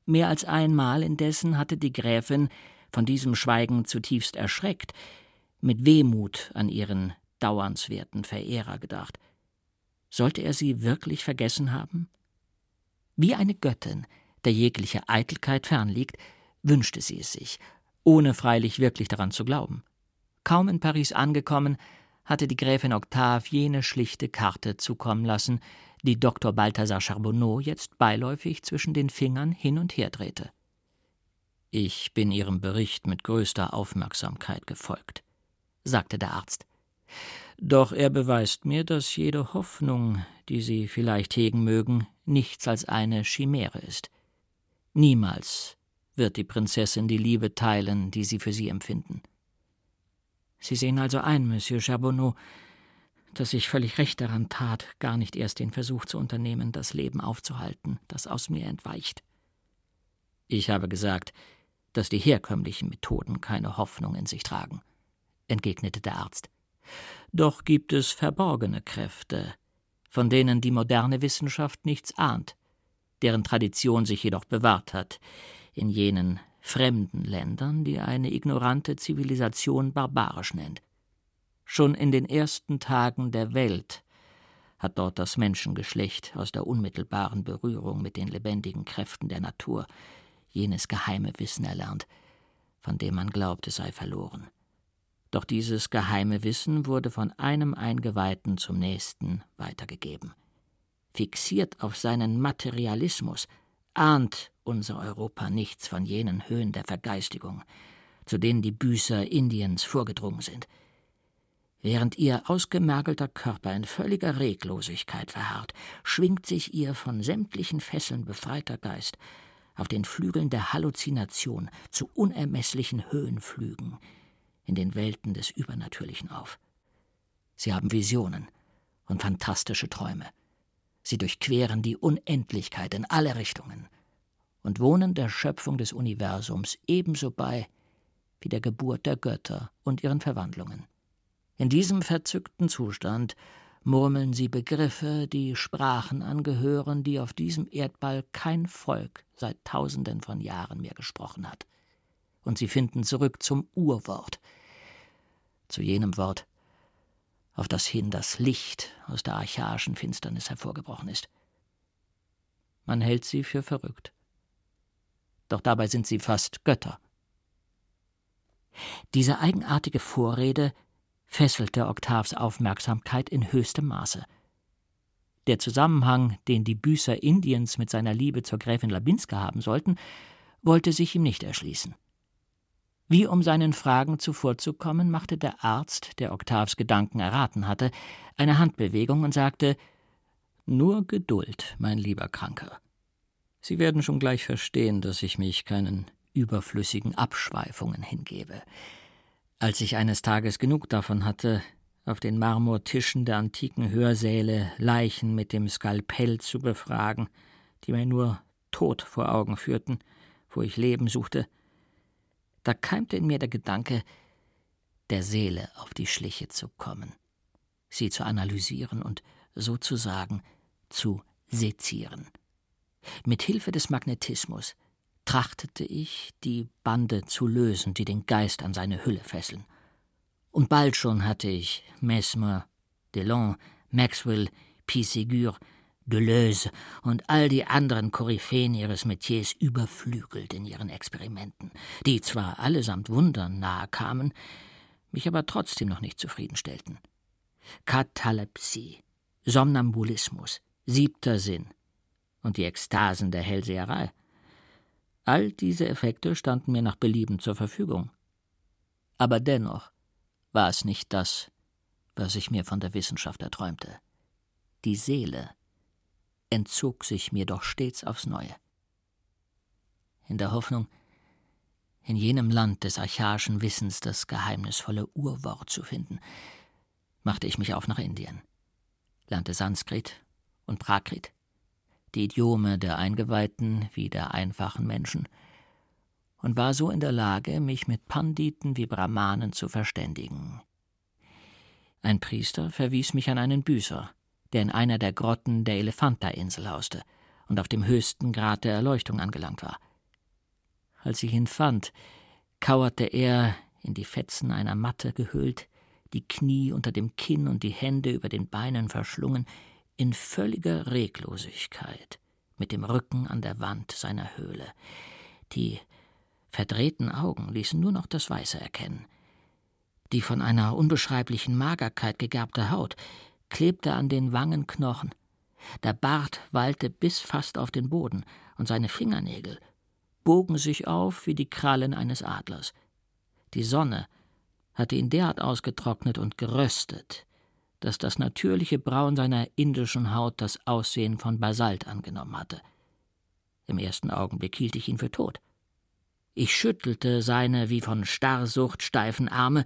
Mehr als einmal indessen hatte die Gräfin, von diesem Schweigen zutiefst erschreckt, mit Wehmut an ihren dauernswerten Verehrer gedacht. Sollte er sie wirklich vergessen haben? Wie eine Göttin, der jegliche Eitelkeit fernliegt, wünschte sie es sich, ohne freilich wirklich daran zu glauben. Kaum in Paris angekommen, hatte die Gräfin Octave jene schlichte Karte zukommen lassen, die Dr. Balthasar Charbonneau jetzt beiläufig zwischen den Fingern hin und her drehte. Ich bin Ihrem Bericht mit größter Aufmerksamkeit gefolgt, sagte der Arzt. Doch er beweist mir, dass jede Hoffnung, die Sie vielleicht hegen mögen, nichts als eine Chimäre ist. Niemals wird die Prinzessin die Liebe teilen, die Sie für sie empfinden. Sie sehen also ein, Monsieur Charbonneau, dass ich völlig recht daran tat, gar nicht erst den Versuch zu unternehmen, das Leben aufzuhalten, das aus mir entweicht. Ich habe gesagt, dass die herkömmlichen Methoden keine Hoffnung in sich tragen, entgegnete der Arzt. Doch gibt es verborgene Kräfte, von denen die moderne Wissenschaft nichts ahnt, deren Tradition sich jedoch bewahrt hat, in jenen fremden Ländern, die eine ignorante Zivilisation barbarisch nennt. Schon in den ersten Tagen der Welt hat dort das Menschengeschlecht aus der unmittelbaren Berührung mit den lebendigen Kräften der Natur jenes geheime Wissen erlernt, von dem man glaubt, es sei verloren. Doch dieses geheime Wissen wurde von einem Eingeweihten zum nächsten weitergegeben. Fixiert auf seinen Materialismus ahnt unser Europa nichts von jenen Höhen der Vergeistigung, zu denen die Büßer Indiens vorgedrungen sind. Während ihr ausgemergelter Körper in völliger Reglosigkeit verharrt, schwingt sich ihr von sämtlichen Fesseln befreiter Geist auf den Flügeln der Halluzination zu unermesslichen Höhenflügen in den Welten des Übernatürlichen auf. Sie haben Visionen und fantastische Träume. Sie durchqueren die Unendlichkeit in alle Richtungen und wohnen der Schöpfung des Universums ebenso bei wie der Geburt der Götter und ihren Verwandlungen. In diesem verzückten Zustand murmeln sie Begriffe, die Sprachen angehören, die auf diesem Erdball kein Volk seit tausenden von Jahren mehr gesprochen hat. Und sie finden zurück zum Urwort, zu jenem Wort, auf das hin das Licht aus der archaischen Finsternis hervorgebrochen ist. Man hält sie für verrückt. Doch dabei sind sie fast Götter. Diese eigenartige Vorrede fesselte Octaves Aufmerksamkeit in höchstem Maße. Der Zusammenhang, den die Büßer Indiens mit seiner Liebe zur Gräfin Labinska haben sollten, wollte sich ihm nicht erschließen. Wie um seinen Fragen zuvorzukommen, machte der Arzt, der Octaves Gedanken erraten hatte, eine Handbewegung und sagte Nur Geduld, mein lieber Kranker. Sie werden schon gleich verstehen, dass ich mich keinen überflüssigen Abschweifungen hingebe. Als ich eines Tages genug davon hatte, auf den Marmortischen der antiken Hörsäle Leichen mit dem Skalpell zu befragen, die mir nur Tod vor Augen führten, wo ich Leben suchte, da keimte in mir der Gedanke, der Seele auf die Schliche zu kommen, sie zu analysieren und sozusagen zu sezieren. Mit Hilfe des Magnetismus trachtete ich, die Bande zu lösen, die den Geist an seine Hülle fesseln. Und bald schon hatte ich Mesmer, Delon, Maxwell, Pisegur, Deleuze und all die anderen Koryphäen ihres Metiers überflügelt in ihren Experimenten, die zwar allesamt Wundern nahe kamen, mich aber trotzdem noch nicht zufriedenstellten. Katalepsie, Somnambulismus, siebter Sinn und die Ekstasen der Hellseherei – All diese Effekte standen mir nach Belieben zur Verfügung. Aber dennoch war es nicht das, was ich mir von der Wissenschaft erträumte. Die Seele entzog sich mir doch stets aufs Neue. In der Hoffnung, in jenem Land des archaischen Wissens das geheimnisvolle Urwort zu finden, machte ich mich auf nach Indien, lernte Sanskrit und Prakrit, die Idiome der Eingeweihten wie der einfachen Menschen, und war so in der Lage, mich mit Panditen wie Brahmanen zu verständigen. Ein Priester verwies mich an einen Büßer, der in einer der Grotten der Elefanta-Insel hauste und auf dem höchsten Grad der Erleuchtung angelangt war. Als ich ihn fand, kauerte er, in die Fetzen einer Matte gehüllt, die Knie unter dem Kinn und die Hände über den Beinen verschlungen, in völliger Reglosigkeit, mit dem Rücken an der Wand seiner Höhle. Die verdrehten Augen ließen nur noch das Weiße erkennen. Die von einer unbeschreiblichen Magerkeit gegerbte Haut klebte an den Wangenknochen. Der Bart wallte bis fast auf den Boden, und seine Fingernägel bogen sich auf wie die Krallen eines Adlers. Die Sonne hatte ihn derart ausgetrocknet und geröstet, dass das natürliche Braun seiner indischen Haut das Aussehen von Basalt angenommen hatte. Im ersten Augenblick hielt ich ihn für tot. Ich schüttelte seine wie von Starrsucht steifen Arme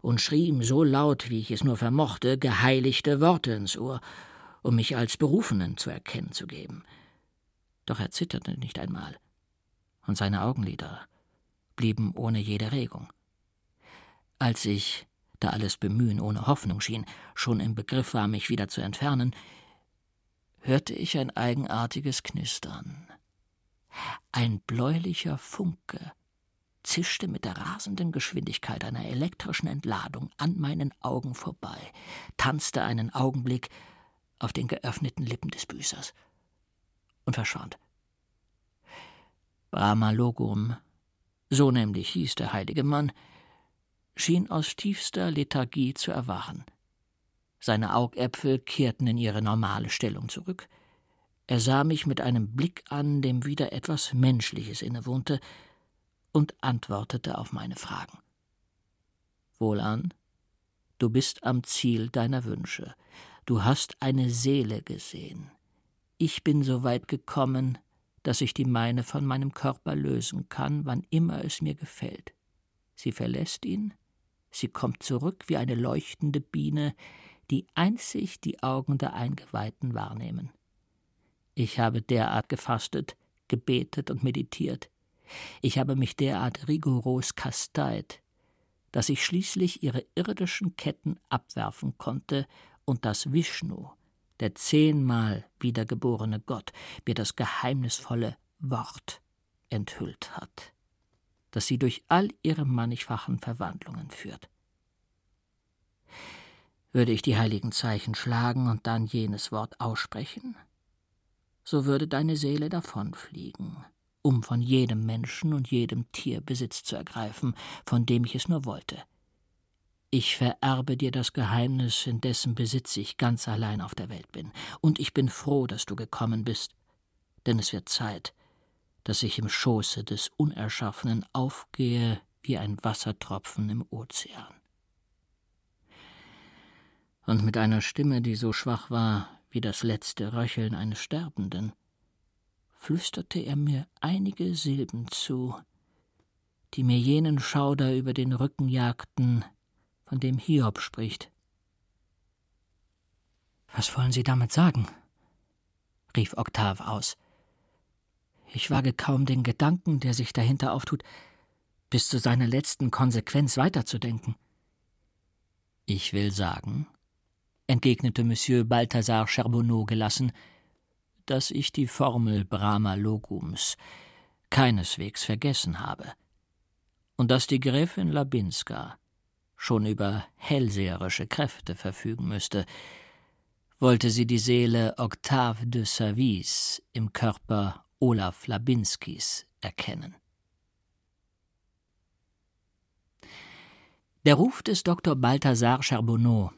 und schrie ihm so laut, wie ich es nur vermochte, geheiligte Worte ins Ohr, um mich als Berufenen zu erkennen zu geben. Doch er zitterte nicht einmal, und seine Augenlider blieben ohne jede Regung. Als ich, da alles Bemühen ohne Hoffnung schien, schon im Begriff war, mich wieder zu entfernen, hörte ich ein eigenartiges Knistern. Ein bläulicher Funke zischte mit der rasenden Geschwindigkeit einer elektrischen Entladung an meinen Augen vorbei, tanzte einen Augenblick auf den geöffneten Lippen des Büßers und verschwand. Brahma Logum, so nämlich hieß der heilige Mann, schien aus tiefster Lethargie zu erwachen. Seine Augäpfel kehrten in ihre normale Stellung zurück, er sah mich mit einem Blick an, dem wieder etwas Menschliches innewohnte, und antwortete auf meine Fragen. Wohlan, du bist am Ziel deiner Wünsche, du hast eine Seele gesehen. Ich bin so weit gekommen, dass ich die meine von meinem Körper lösen kann, wann immer es mir gefällt. Sie verlässt ihn, sie kommt zurück wie eine leuchtende Biene, die einzig die Augen der Eingeweihten wahrnehmen. Ich habe derart gefastet, gebetet und meditiert. Ich habe mich derart rigoros kasteit, dass ich schließlich ihre irdischen Ketten abwerfen konnte und das Vishnu, der zehnmal wiedergeborene Gott, mir das geheimnisvolle Wort enthüllt hat, das sie durch all ihre mannigfachen Verwandlungen führt. Würde ich die heiligen Zeichen schlagen und dann jenes Wort aussprechen, so würde deine Seele davonfliegen, um von jedem Menschen und jedem Tier Besitz zu ergreifen, von dem ich es nur wollte. Ich vererbe dir das Geheimnis, in dessen Besitz ich ganz allein auf der Welt bin, und ich bin froh, dass du gekommen bist, denn es wird Zeit, dass ich im Schoße des Unerschaffenen aufgehe wie ein Wassertropfen im Ozean. Und mit einer Stimme, die so schwach war, wie das letzte Röcheln eines Sterbenden, flüsterte er mir einige Silben zu, die mir jenen Schauder über den Rücken jagten, von dem Hiob spricht. Was wollen Sie damit sagen? rief Oktav aus. Ich wage kaum den Gedanken, der sich dahinter auftut, bis zu seiner letzten Konsequenz weiterzudenken. Ich will sagen, entgegnete Monsieur Balthasar Charbonneau gelassen, dass ich die Formel Brahma Logums keineswegs vergessen habe und dass die Gräfin Labinska schon über hellseherische Kräfte verfügen müsste, wollte sie die Seele Octave de Savis im Körper Olaf Labinskis erkennen. Der Ruf des Dr. Balthasar Charbonneau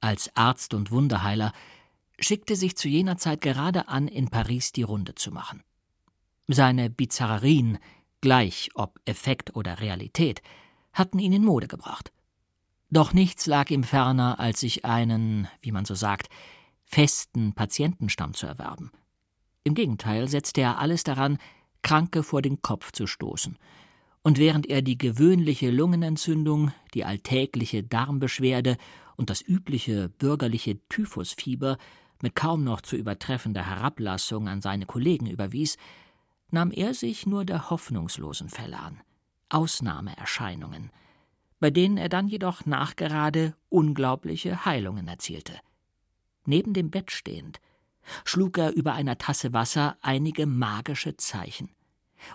als Arzt und Wunderheiler, schickte sich zu jener Zeit gerade an, in Paris die Runde zu machen. Seine Bizarrerien, gleich ob Effekt oder Realität, hatten ihn in Mode gebracht. Doch nichts lag ihm ferner, als sich einen, wie man so sagt, festen Patientenstamm zu erwerben. Im Gegenteil setzte er alles daran, Kranke vor den Kopf zu stoßen. Und während er die gewöhnliche Lungenentzündung, die alltägliche Darmbeschwerde und das übliche bürgerliche Typhusfieber mit kaum noch zu übertreffender Herablassung an seine Kollegen überwies, nahm er sich nur der hoffnungslosen Fälle an, Ausnahmeerscheinungen, bei denen er dann jedoch nachgerade unglaubliche Heilungen erzielte. Neben dem Bett stehend, schlug er über einer Tasse Wasser einige magische Zeichen.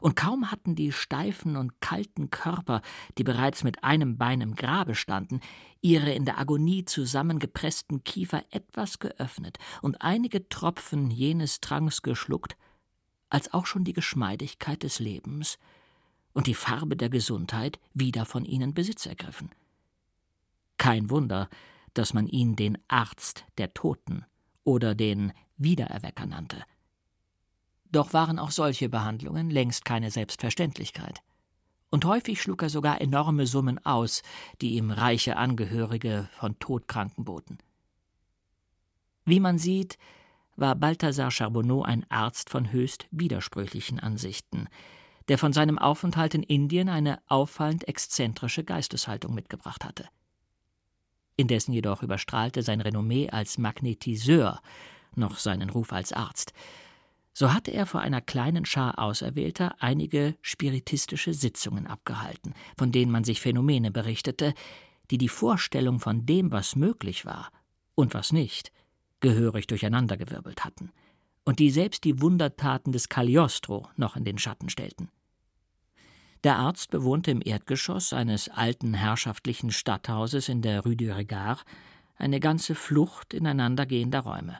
Und kaum hatten die steifen und kalten Körper, die bereits mit einem Bein im Grabe standen, ihre in der Agonie zusammengepressten Kiefer etwas geöffnet und einige Tropfen jenes Tranks geschluckt, als auch schon die Geschmeidigkeit des Lebens und die Farbe der Gesundheit wieder von ihnen Besitz ergriffen. Kein Wunder, dass man ihn den Arzt der Toten oder den Wiedererwecker nannte. Doch waren auch solche Behandlungen längst keine Selbstverständlichkeit. Und häufig schlug er sogar enorme Summen aus, die ihm reiche Angehörige von Todkranken boten. Wie man sieht, war Balthasar Charbonneau ein Arzt von höchst widersprüchlichen Ansichten, der von seinem Aufenthalt in Indien eine auffallend exzentrische Geisteshaltung mitgebracht hatte. Indessen jedoch überstrahlte sein Renommee als Magnetiseur noch seinen Ruf als Arzt. So hatte er vor einer kleinen Schar Auserwählter einige spiritistische Sitzungen abgehalten, von denen man sich Phänomene berichtete, die die Vorstellung von dem, was möglich war und was nicht, gehörig durcheinandergewirbelt hatten und die selbst die Wundertaten des Cagliostro noch in den Schatten stellten. Der Arzt bewohnte im Erdgeschoss eines alten herrschaftlichen Stadthauses in der Rue du Regard eine ganze Flucht ineinandergehender Räume.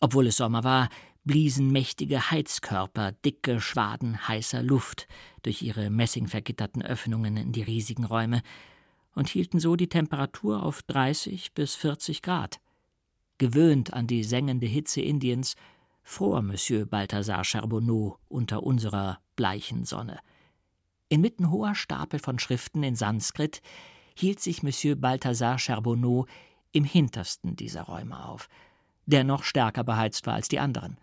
Obwohl es Sommer war, bliesen mächtige Heizkörper dicke Schwaden heißer Luft durch ihre messingvergitterten Öffnungen in die riesigen Räume und hielten so die Temperatur auf 30 bis 40 Grad. Gewöhnt an die sengende Hitze Indiens, fror Monsieur Balthasar Charbonneau unter unserer bleichen Sonne. Inmitten hoher Stapel von Schriften in Sanskrit hielt sich Monsieur Balthasar Charbonneau im hintersten dieser Räume auf, der noch stärker beheizt war als die anderen.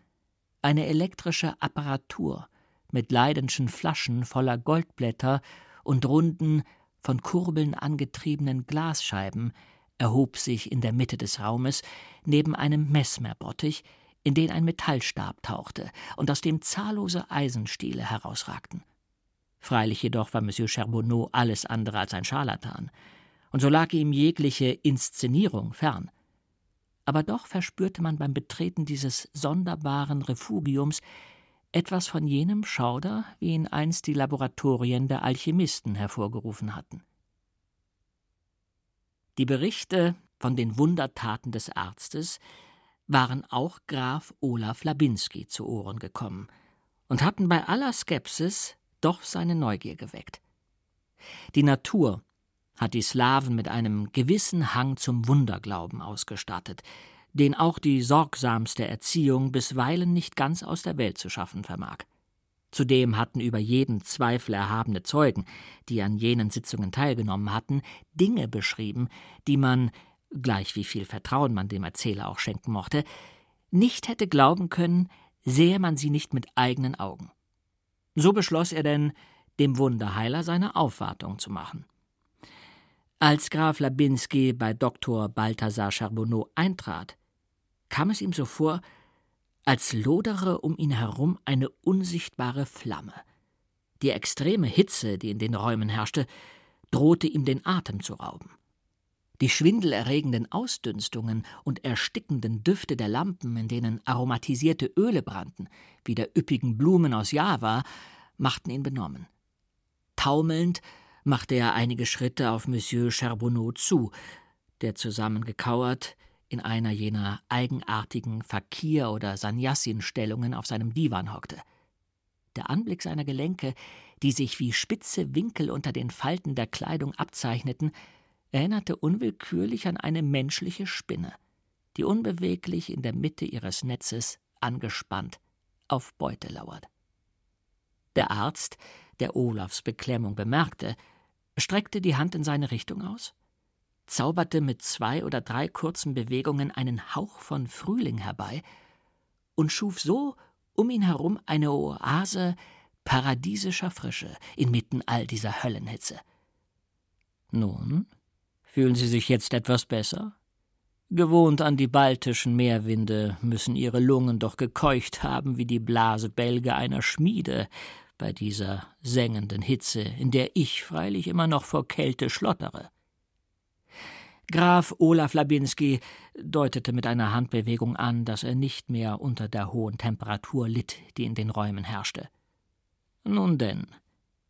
Eine elektrische Apparatur mit leidenschen Flaschen voller Goldblätter und runden, von Kurbeln angetriebenen Glasscheiben erhob sich in der Mitte des Raumes neben einem Messmerbottich, in den ein Metallstab tauchte und aus dem zahllose Eisenstiele herausragten. Freilich jedoch war Monsieur Charbonneau alles andere als ein Scharlatan, und so lag ihm jegliche Inszenierung fern. Aber doch verspürte man beim Betreten dieses sonderbaren Refugiums etwas von jenem Schauder, wie ihn einst die Laboratorien der Alchemisten hervorgerufen hatten. Die Berichte von den Wundertaten des Arztes waren auch Graf Olaf Labinski zu Ohren gekommen und hatten bei aller Skepsis doch seine Neugier geweckt. Die Natur hat die Slawen mit einem gewissen Hang zum Wunderglauben ausgestattet, den auch die sorgsamste Erziehung bisweilen nicht ganz aus der Welt zu schaffen vermag. Zudem hatten über jeden Zweifel erhabene Zeugen, die an jenen Sitzungen teilgenommen hatten, Dinge beschrieben, die man, gleich wie viel Vertrauen man dem Erzähler auch schenken mochte, nicht hätte glauben können, sähe man sie nicht mit eigenen Augen. So beschloss er denn, dem Wunderheiler seine Aufwartung zu machen. Als Graf Labinski bei Dr. Balthasar Charbonneau eintrat, kam es ihm so vor, als lodere um ihn herum eine unsichtbare Flamme. Die extreme Hitze, die in den Räumen herrschte, drohte ihm den Atem zu rauben. Die schwindelerregenden Ausdünstungen und erstickenden Düfte der Lampen, in denen aromatisierte Öle brannten, wie der üppigen Blumen aus Java, machten ihn benommen. Taumelnd machte er einige Schritte auf Monsieur Charbonneau zu, der zusammengekauert in einer jener eigenartigen Fakir- oder Sannyasin-Stellungen auf seinem Divan hockte. Der Anblick seiner Gelenke, die sich wie spitze Winkel unter den Falten der Kleidung abzeichneten, erinnerte unwillkürlich an eine menschliche Spinne, die unbeweglich in der Mitte ihres Netzes angespannt auf Beute lauert. Der Arzt, der Olafs Beklemmung bemerkte, streckte die Hand in seine Richtung aus, zauberte mit zwei oder drei kurzen Bewegungen einen Hauch von Frühling herbei und schuf so um ihn herum eine Oase paradiesischer Frische inmitten all dieser Höllenhitze. Nun, Fühlen Sie sich jetzt etwas besser? Gewohnt an die baltischen Meerwinde müssen Ihre Lungen doch gekeucht haben wie die Blasebälge einer Schmiede bei dieser sengenden Hitze, in der ich freilich immer noch vor Kälte schlottere. Graf Olaf Labinski deutete mit einer Handbewegung an, dass er nicht mehr unter der hohen Temperatur litt, die in den Räumen herrschte. Nun denn,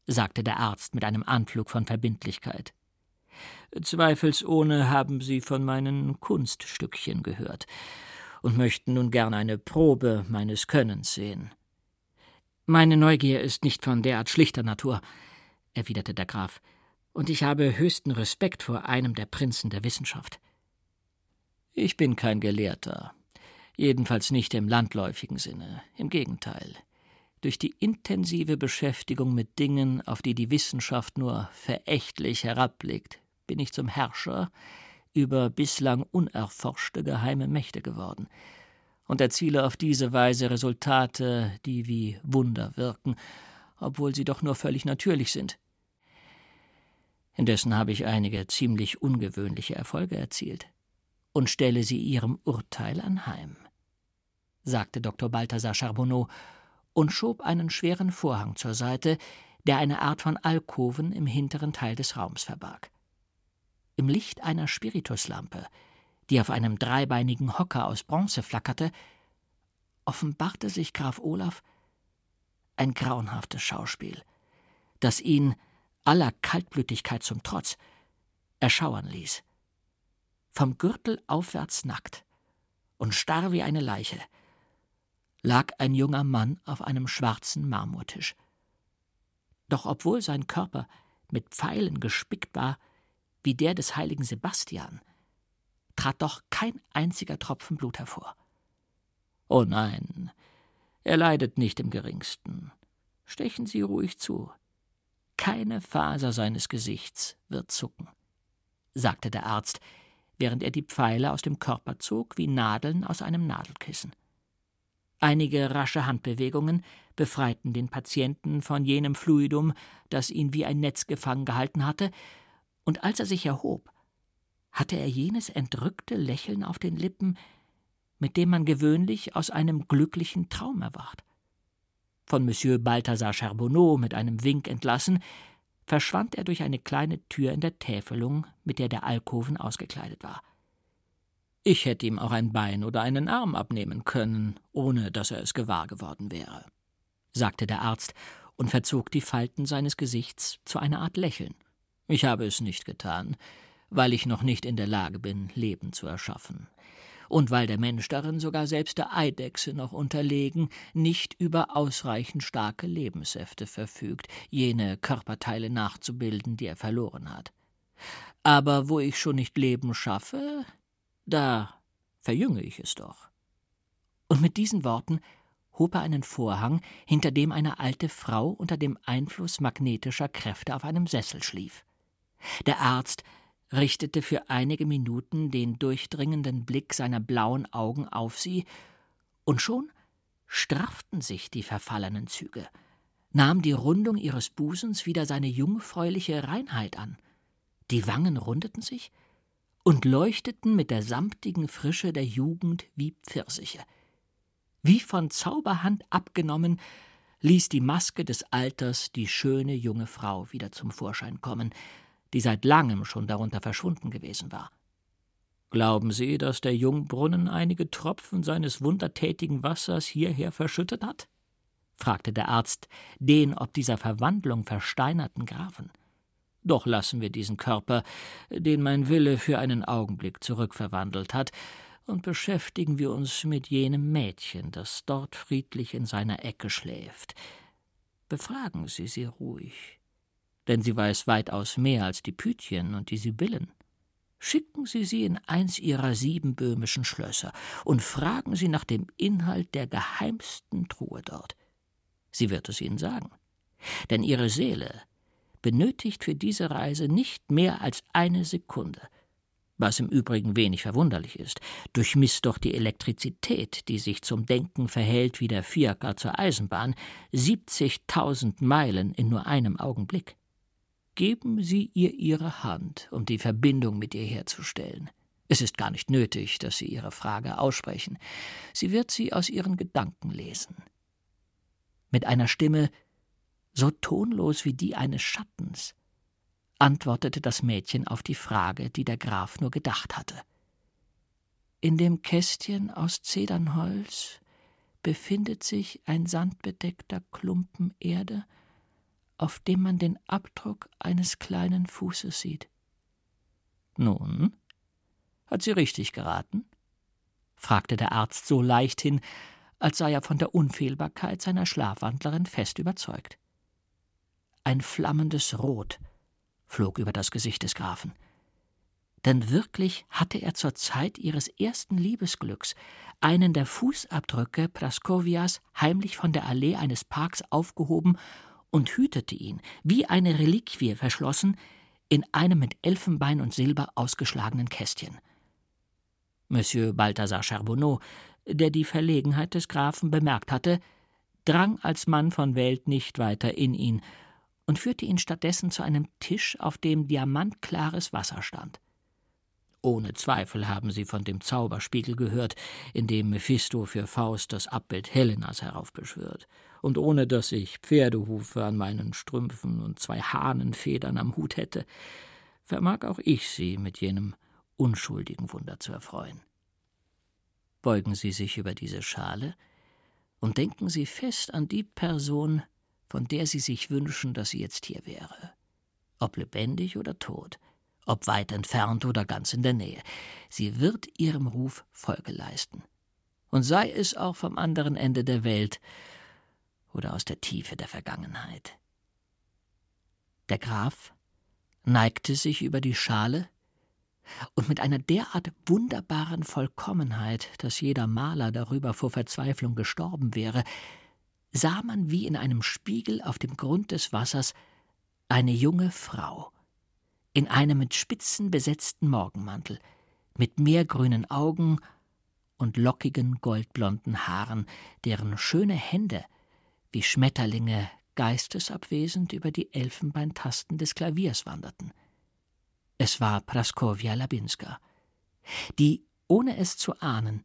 sagte der Arzt mit einem Anflug von Verbindlichkeit. Zweifelsohne haben Sie von meinen Kunststückchen gehört und möchten nun gern eine Probe meines Könnens sehen. Meine Neugier ist nicht von derart schlichter Natur, erwiderte der Graf, und ich habe höchsten Respekt vor einem der Prinzen der Wissenschaft. Ich bin kein Gelehrter, jedenfalls nicht im landläufigen Sinne, im Gegenteil. Durch die intensive Beschäftigung mit Dingen, auf die die Wissenschaft nur verächtlich herabblickt, bin ich zum Herrscher über bislang unerforschte geheime Mächte geworden und erziele auf diese Weise Resultate, die wie Wunder wirken, obwohl sie doch nur völlig natürlich sind. Indessen habe ich einige ziemlich ungewöhnliche Erfolge erzielt und stelle sie ihrem Urteil anheim, sagte Dr. Balthasar Charbonneau und schob einen schweren Vorhang zur Seite, der eine Art von Alkoven im hinteren Teil des Raums verbarg. Im Licht einer Spirituslampe, die auf einem dreibeinigen Hocker aus Bronze flackerte, offenbarte sich Graf Olaf ein grauenhaftes Schauspiel, das ihn aller Kaltblütigkeit zum Trotz erschauern ließ. Vom Gürtel aufwärts nackt und starr wie eine Leiche lag ein junger Mann auf einem schwarzen Marmortisch. Doch obwohl sein Körper mit Pfeilen gespickt war, wie der des heiligen Sebastian, trat doch kein einziger Tropfen Blut hervor. Oh nein, er leidet nicht im geringsten. Stechen Sie ruhig zu. Keine Faser seines Gesichts wird zucken, sagte der Arzt, während er die Pfeile aus dem Körper zog wie Nadeln aus einem Nadelkissen. Einige rasche Handbewegungen befreiten den Patienten von jenem Fluidum, das ihn wie ein Netz gefangen gehalten hatte, und als er sich erhob, hatte er jenes entrückte Lächeln auf den Lippen, mit dem man gewöhnlich aus einem glücklichen Traum erwacht. Von Monsieur Balthasar Charbonneau mit einem Wink entlassen, verschwand er durch eine kleine Tür in der Täfelung, mit der der Alkoven ausgekleidet war. Ich hätte ihm auch ein Bein oder einen Arm abnehmen können, ohne dass er es gewahr geworden wäre, sagte der Arzt und verzog die Falten seines Gesichts zu einer Art Lächeln. Ich habe es nicht getan, weil ich noch nicht in der Lage bin, Leben zu erschaffen. Und weil der Mensch darin sogar selbst der Eidechse noch unterlegen nicht über ausreichend starke Lebenssäfte verfügt, jene Körperteile nachzubilden, die er verloren hat. Aber wo ich schon nicht Leben schaffe, da verjünge ich es doch. Und mit diesen Worten hob er einen Vorhang, hinter dem eine alte Frau unter dem Einfluss magnetischer Kräfte auf einem Sessel schlief. Der Arzt richtete für einige Minuten den durchdringenden Blick seiner blauen Augen auf sie, und schon strafften sich die verfallenen Züge, nahm die Rundung ihres Busens wieder seine jungfräuliche Reinheit an, die Wangen rundeten sich, und leuchteten mit der samtigen Frische der Jugend wie Pfirsiche. Wie von Zauberhand abgenommen, ließ die Maske des Alters die schöne junge Frau wieder zum Vorschein kommen, die seit langem schon darunter verschwunden gewesen war. Glauben Sie, dass der Jungbrunnen einige Tropfen seines wundertätigen Wassers hierher verschüttet hat? fragte der Arzt den ob dieser Verwandlung versteinerten Grafen. Doch lassen wir diesen Körper, den mein Wille für einen Augenblick zurückverwandelt hat, und beschäftigen wir uns mit jenem Mädchen, das dort friedlich in seiner Ecke schläft. Befragen Sie sie ruhig, denn sie weiß weitaus mehr als die Pythien und die Sibyllen. Schicken Sie sie in eins ihrer sieben böhmischen Schlösser und fragen Sie nach dem Inhalt der geheimsten Truhe dort. Sie wird es Ihnen sagen. Denn ihre Seele benötigt für diese Reise nicht mehr als eine Sekunde. Was im Übrigen wenig verwunderlich ist, durchmisst doch die Elektrizität, die sich zum Denken verhält wie der Fiaker zur Eisenbahn, 70.000 Meilen in nur einem Augenblick. Geben Sie ihr Ihre Hand, um die Verbindung mit ihr herzustellen. Es ist gar nicht nötig, dass Sie Ihre Frage aussprechen. Sie wird sie aus Ihren Gedanken lesen. Mit einer Stimme, so tonlos wie die eines Schattens, antwortete das Mädchen auf die Frage, die der Graf nur gedacht hatte. In dem Kästchen aus Zedernholz befindet sich ein sandbedeckter Klumpen Erde auf dem man den Abdruck eines kleinen Fußes sieht. Nun, hat sie richtig geraten? fragte der Arzt so leichthin, als sei er von der Unfehlbarkeit seiner Schlafwandlerin fest überzeugt. Ein flammendes Rot flog über das Gesicht des Grafen. Denn wirklich hatte er zur Zeit ihres ersten Liebesglücks einen der Fußabdrücke Praskovias heimlich von der Allee eines Parks aufgehoben und hütete ihn, wie eine Reliquie verschlossen, in einem mit Elfenbein und Silber ausgeschlagenen Kästchen. Monsieur Balthasar Charbonneau, der die Verlegenheit des Grafen bemerkt hatte, drang als Mann von Welt nicht weiter in ihn und führte ihn stattdessen zu einem Tisch, auf dem diamantklares Wasser stand. Ohne Zweifel haben Sie von dem Zauberspiegel gehört, in dem Mephisto für Faust das Abbild Helenas heraufbeschwört, und ohne dass ich Pferdehufe an meinen Strümpfen und zwei Hahnenfedern am Hut hätte, vermag auch ich Sie mit jenem unschuldigen Wunder zu erfreuen. Beugen Sie sich über diese Schale und denken Sie fest an die Person, von der Sie sich wünschen, dass sie jetzt hier wäre. Ob lebendig oder tot, ob weit entfernt oder ganz in der Nähe. Sie wird ihrem Ruf Folge leisten. Und sei es auch vom anderen Ende der Welt oder aus der Tiefe der Vergangenheit. Der Graf neigte sich über die Schale und mit einer derart wunderbaren Vollkommenheit, dass jeder Maler darüber vor Verzweiflung gestorben wäre, sah man wie in einem Spiegel auf dem Grund des Wassers eine junge Frau, in einem mit Spitzen besetzten Morgenmantel, mit meergrünen Augen und lockigen goldblonden Haaren, deren schöne Hände wie Schmetterlinge geistesabwesend über die Elfenbeintasten des Klaviers wanderten. Es war Praskowja Labinska, die, ohne es zu ahnen,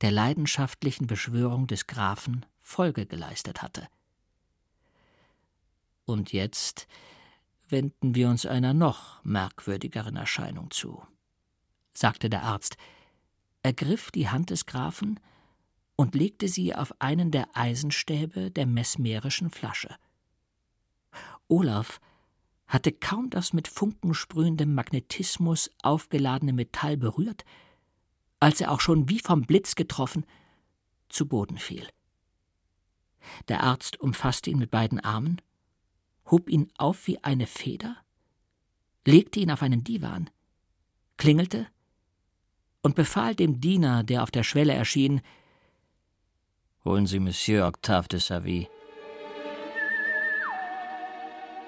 der leidenschaftlichen Beschwörung des Grafen Folge geleistet hatte. Und jetzt wenden wir uns einer noch merkwürdigeren Erscheinung zu, sagte der Arzt, ergriff die Hand des Grafen und legte sie auf einen der Eisenstäbe der mesmerischen Flasche. Olaf hatte kaum das mit funkensprühendem Magnetismus aufgeladene Metall berührt, als er auch schon wie vom Blitz getroffen zu Boden fiel. Der Arzt umfasste ihn mit beiden Armen hob ihn auf wie eine Feder, legte ihn auf einen Divan, klingelte und befahl dem Diener, der auf der Schwelle erschien, Holen Sie Monsieur Octave de Savy.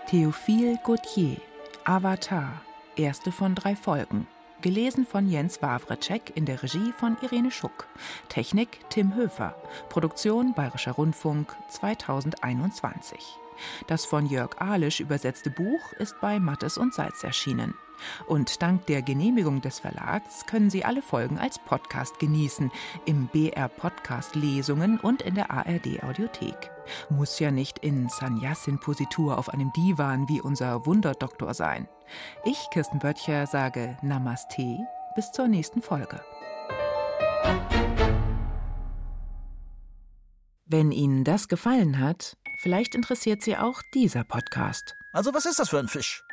Théophile Gautier, Avatar, erste von drei Folgen. Gelesen von Jens Wawrecek in der Regie von Irene Schuck. Technik Tim Höfer. Produktion Bayerischer Rundfunk 2021. Das von Jörg Ahlisch übersetzte Buch ist bei Mattes und Salz erschienen. Und dank der Genehmigung des Verlags können Sie alle Folgen als Podcast genießen, im BR Podcast Lesungen und in der ARD Audiothek. Muss ja nicht in Sannyasin-Positur auf einem Divan wie unser Wunderdoktor sein. Ich, Kirsten Böttcher, sage Namaste, bis zur nächsten Folge. Wenn Ihnen das gefallen hat, Vielleicht interessiert Sie auch dieser Podcast. Also was ist das für ein Fisch?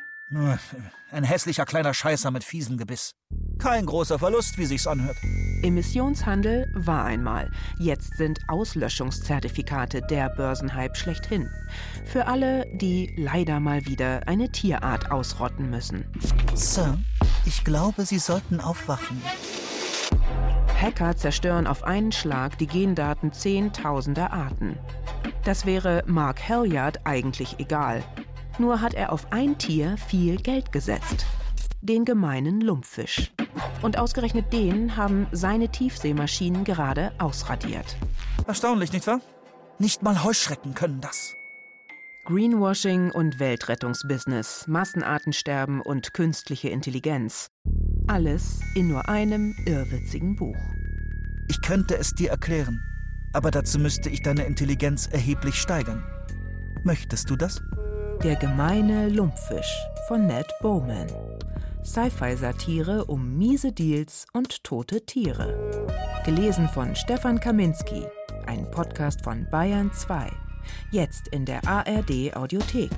Ein hässlicher kleiner Scheißer mit fiesem Gebiss. Kein großer Verlust, wie sich's anhört. Emissionshandel war einmal. Jetzt sind Auslöschungszertifikate der Börsenhype schlechthin. Für alle, die leider mal wieder eine Tierart ausrotten müssen. Sir, ich glaube, Sie sollten aufwachen. Hacker zerstören auf einen Schlag die Gendaten zehntausender Arten. Das wäre Mark Halliard eigentlich egal. Nur hat er auf ein Tier viel Geld gesetzt. Den gemeinen Lumpfisch. Und ausgerechnet den haben seine Tiefseemaschinen gerade ausradiert. Erstaunlich, nicht wahr? Nicht mal Heuschrecken können das. Greenwashing und Weltrettungsbusiness, Massenartensterben und künstliche Intelligenz. Alles in nur einem irrwitzigen Buch. Ich könnte es dir erklären aber dazu müsste ich deine Intelligenz erheblich steigern. Möchtest du das? Der gemeine Lumpfisch von Ned Bowman. Sci-Fi-Satire um miese Deals und tote Tiere. Gelesen von Stefan Kaminski. Ein Podcast von Bayern 2. Jetzt in der ARD Audiothek.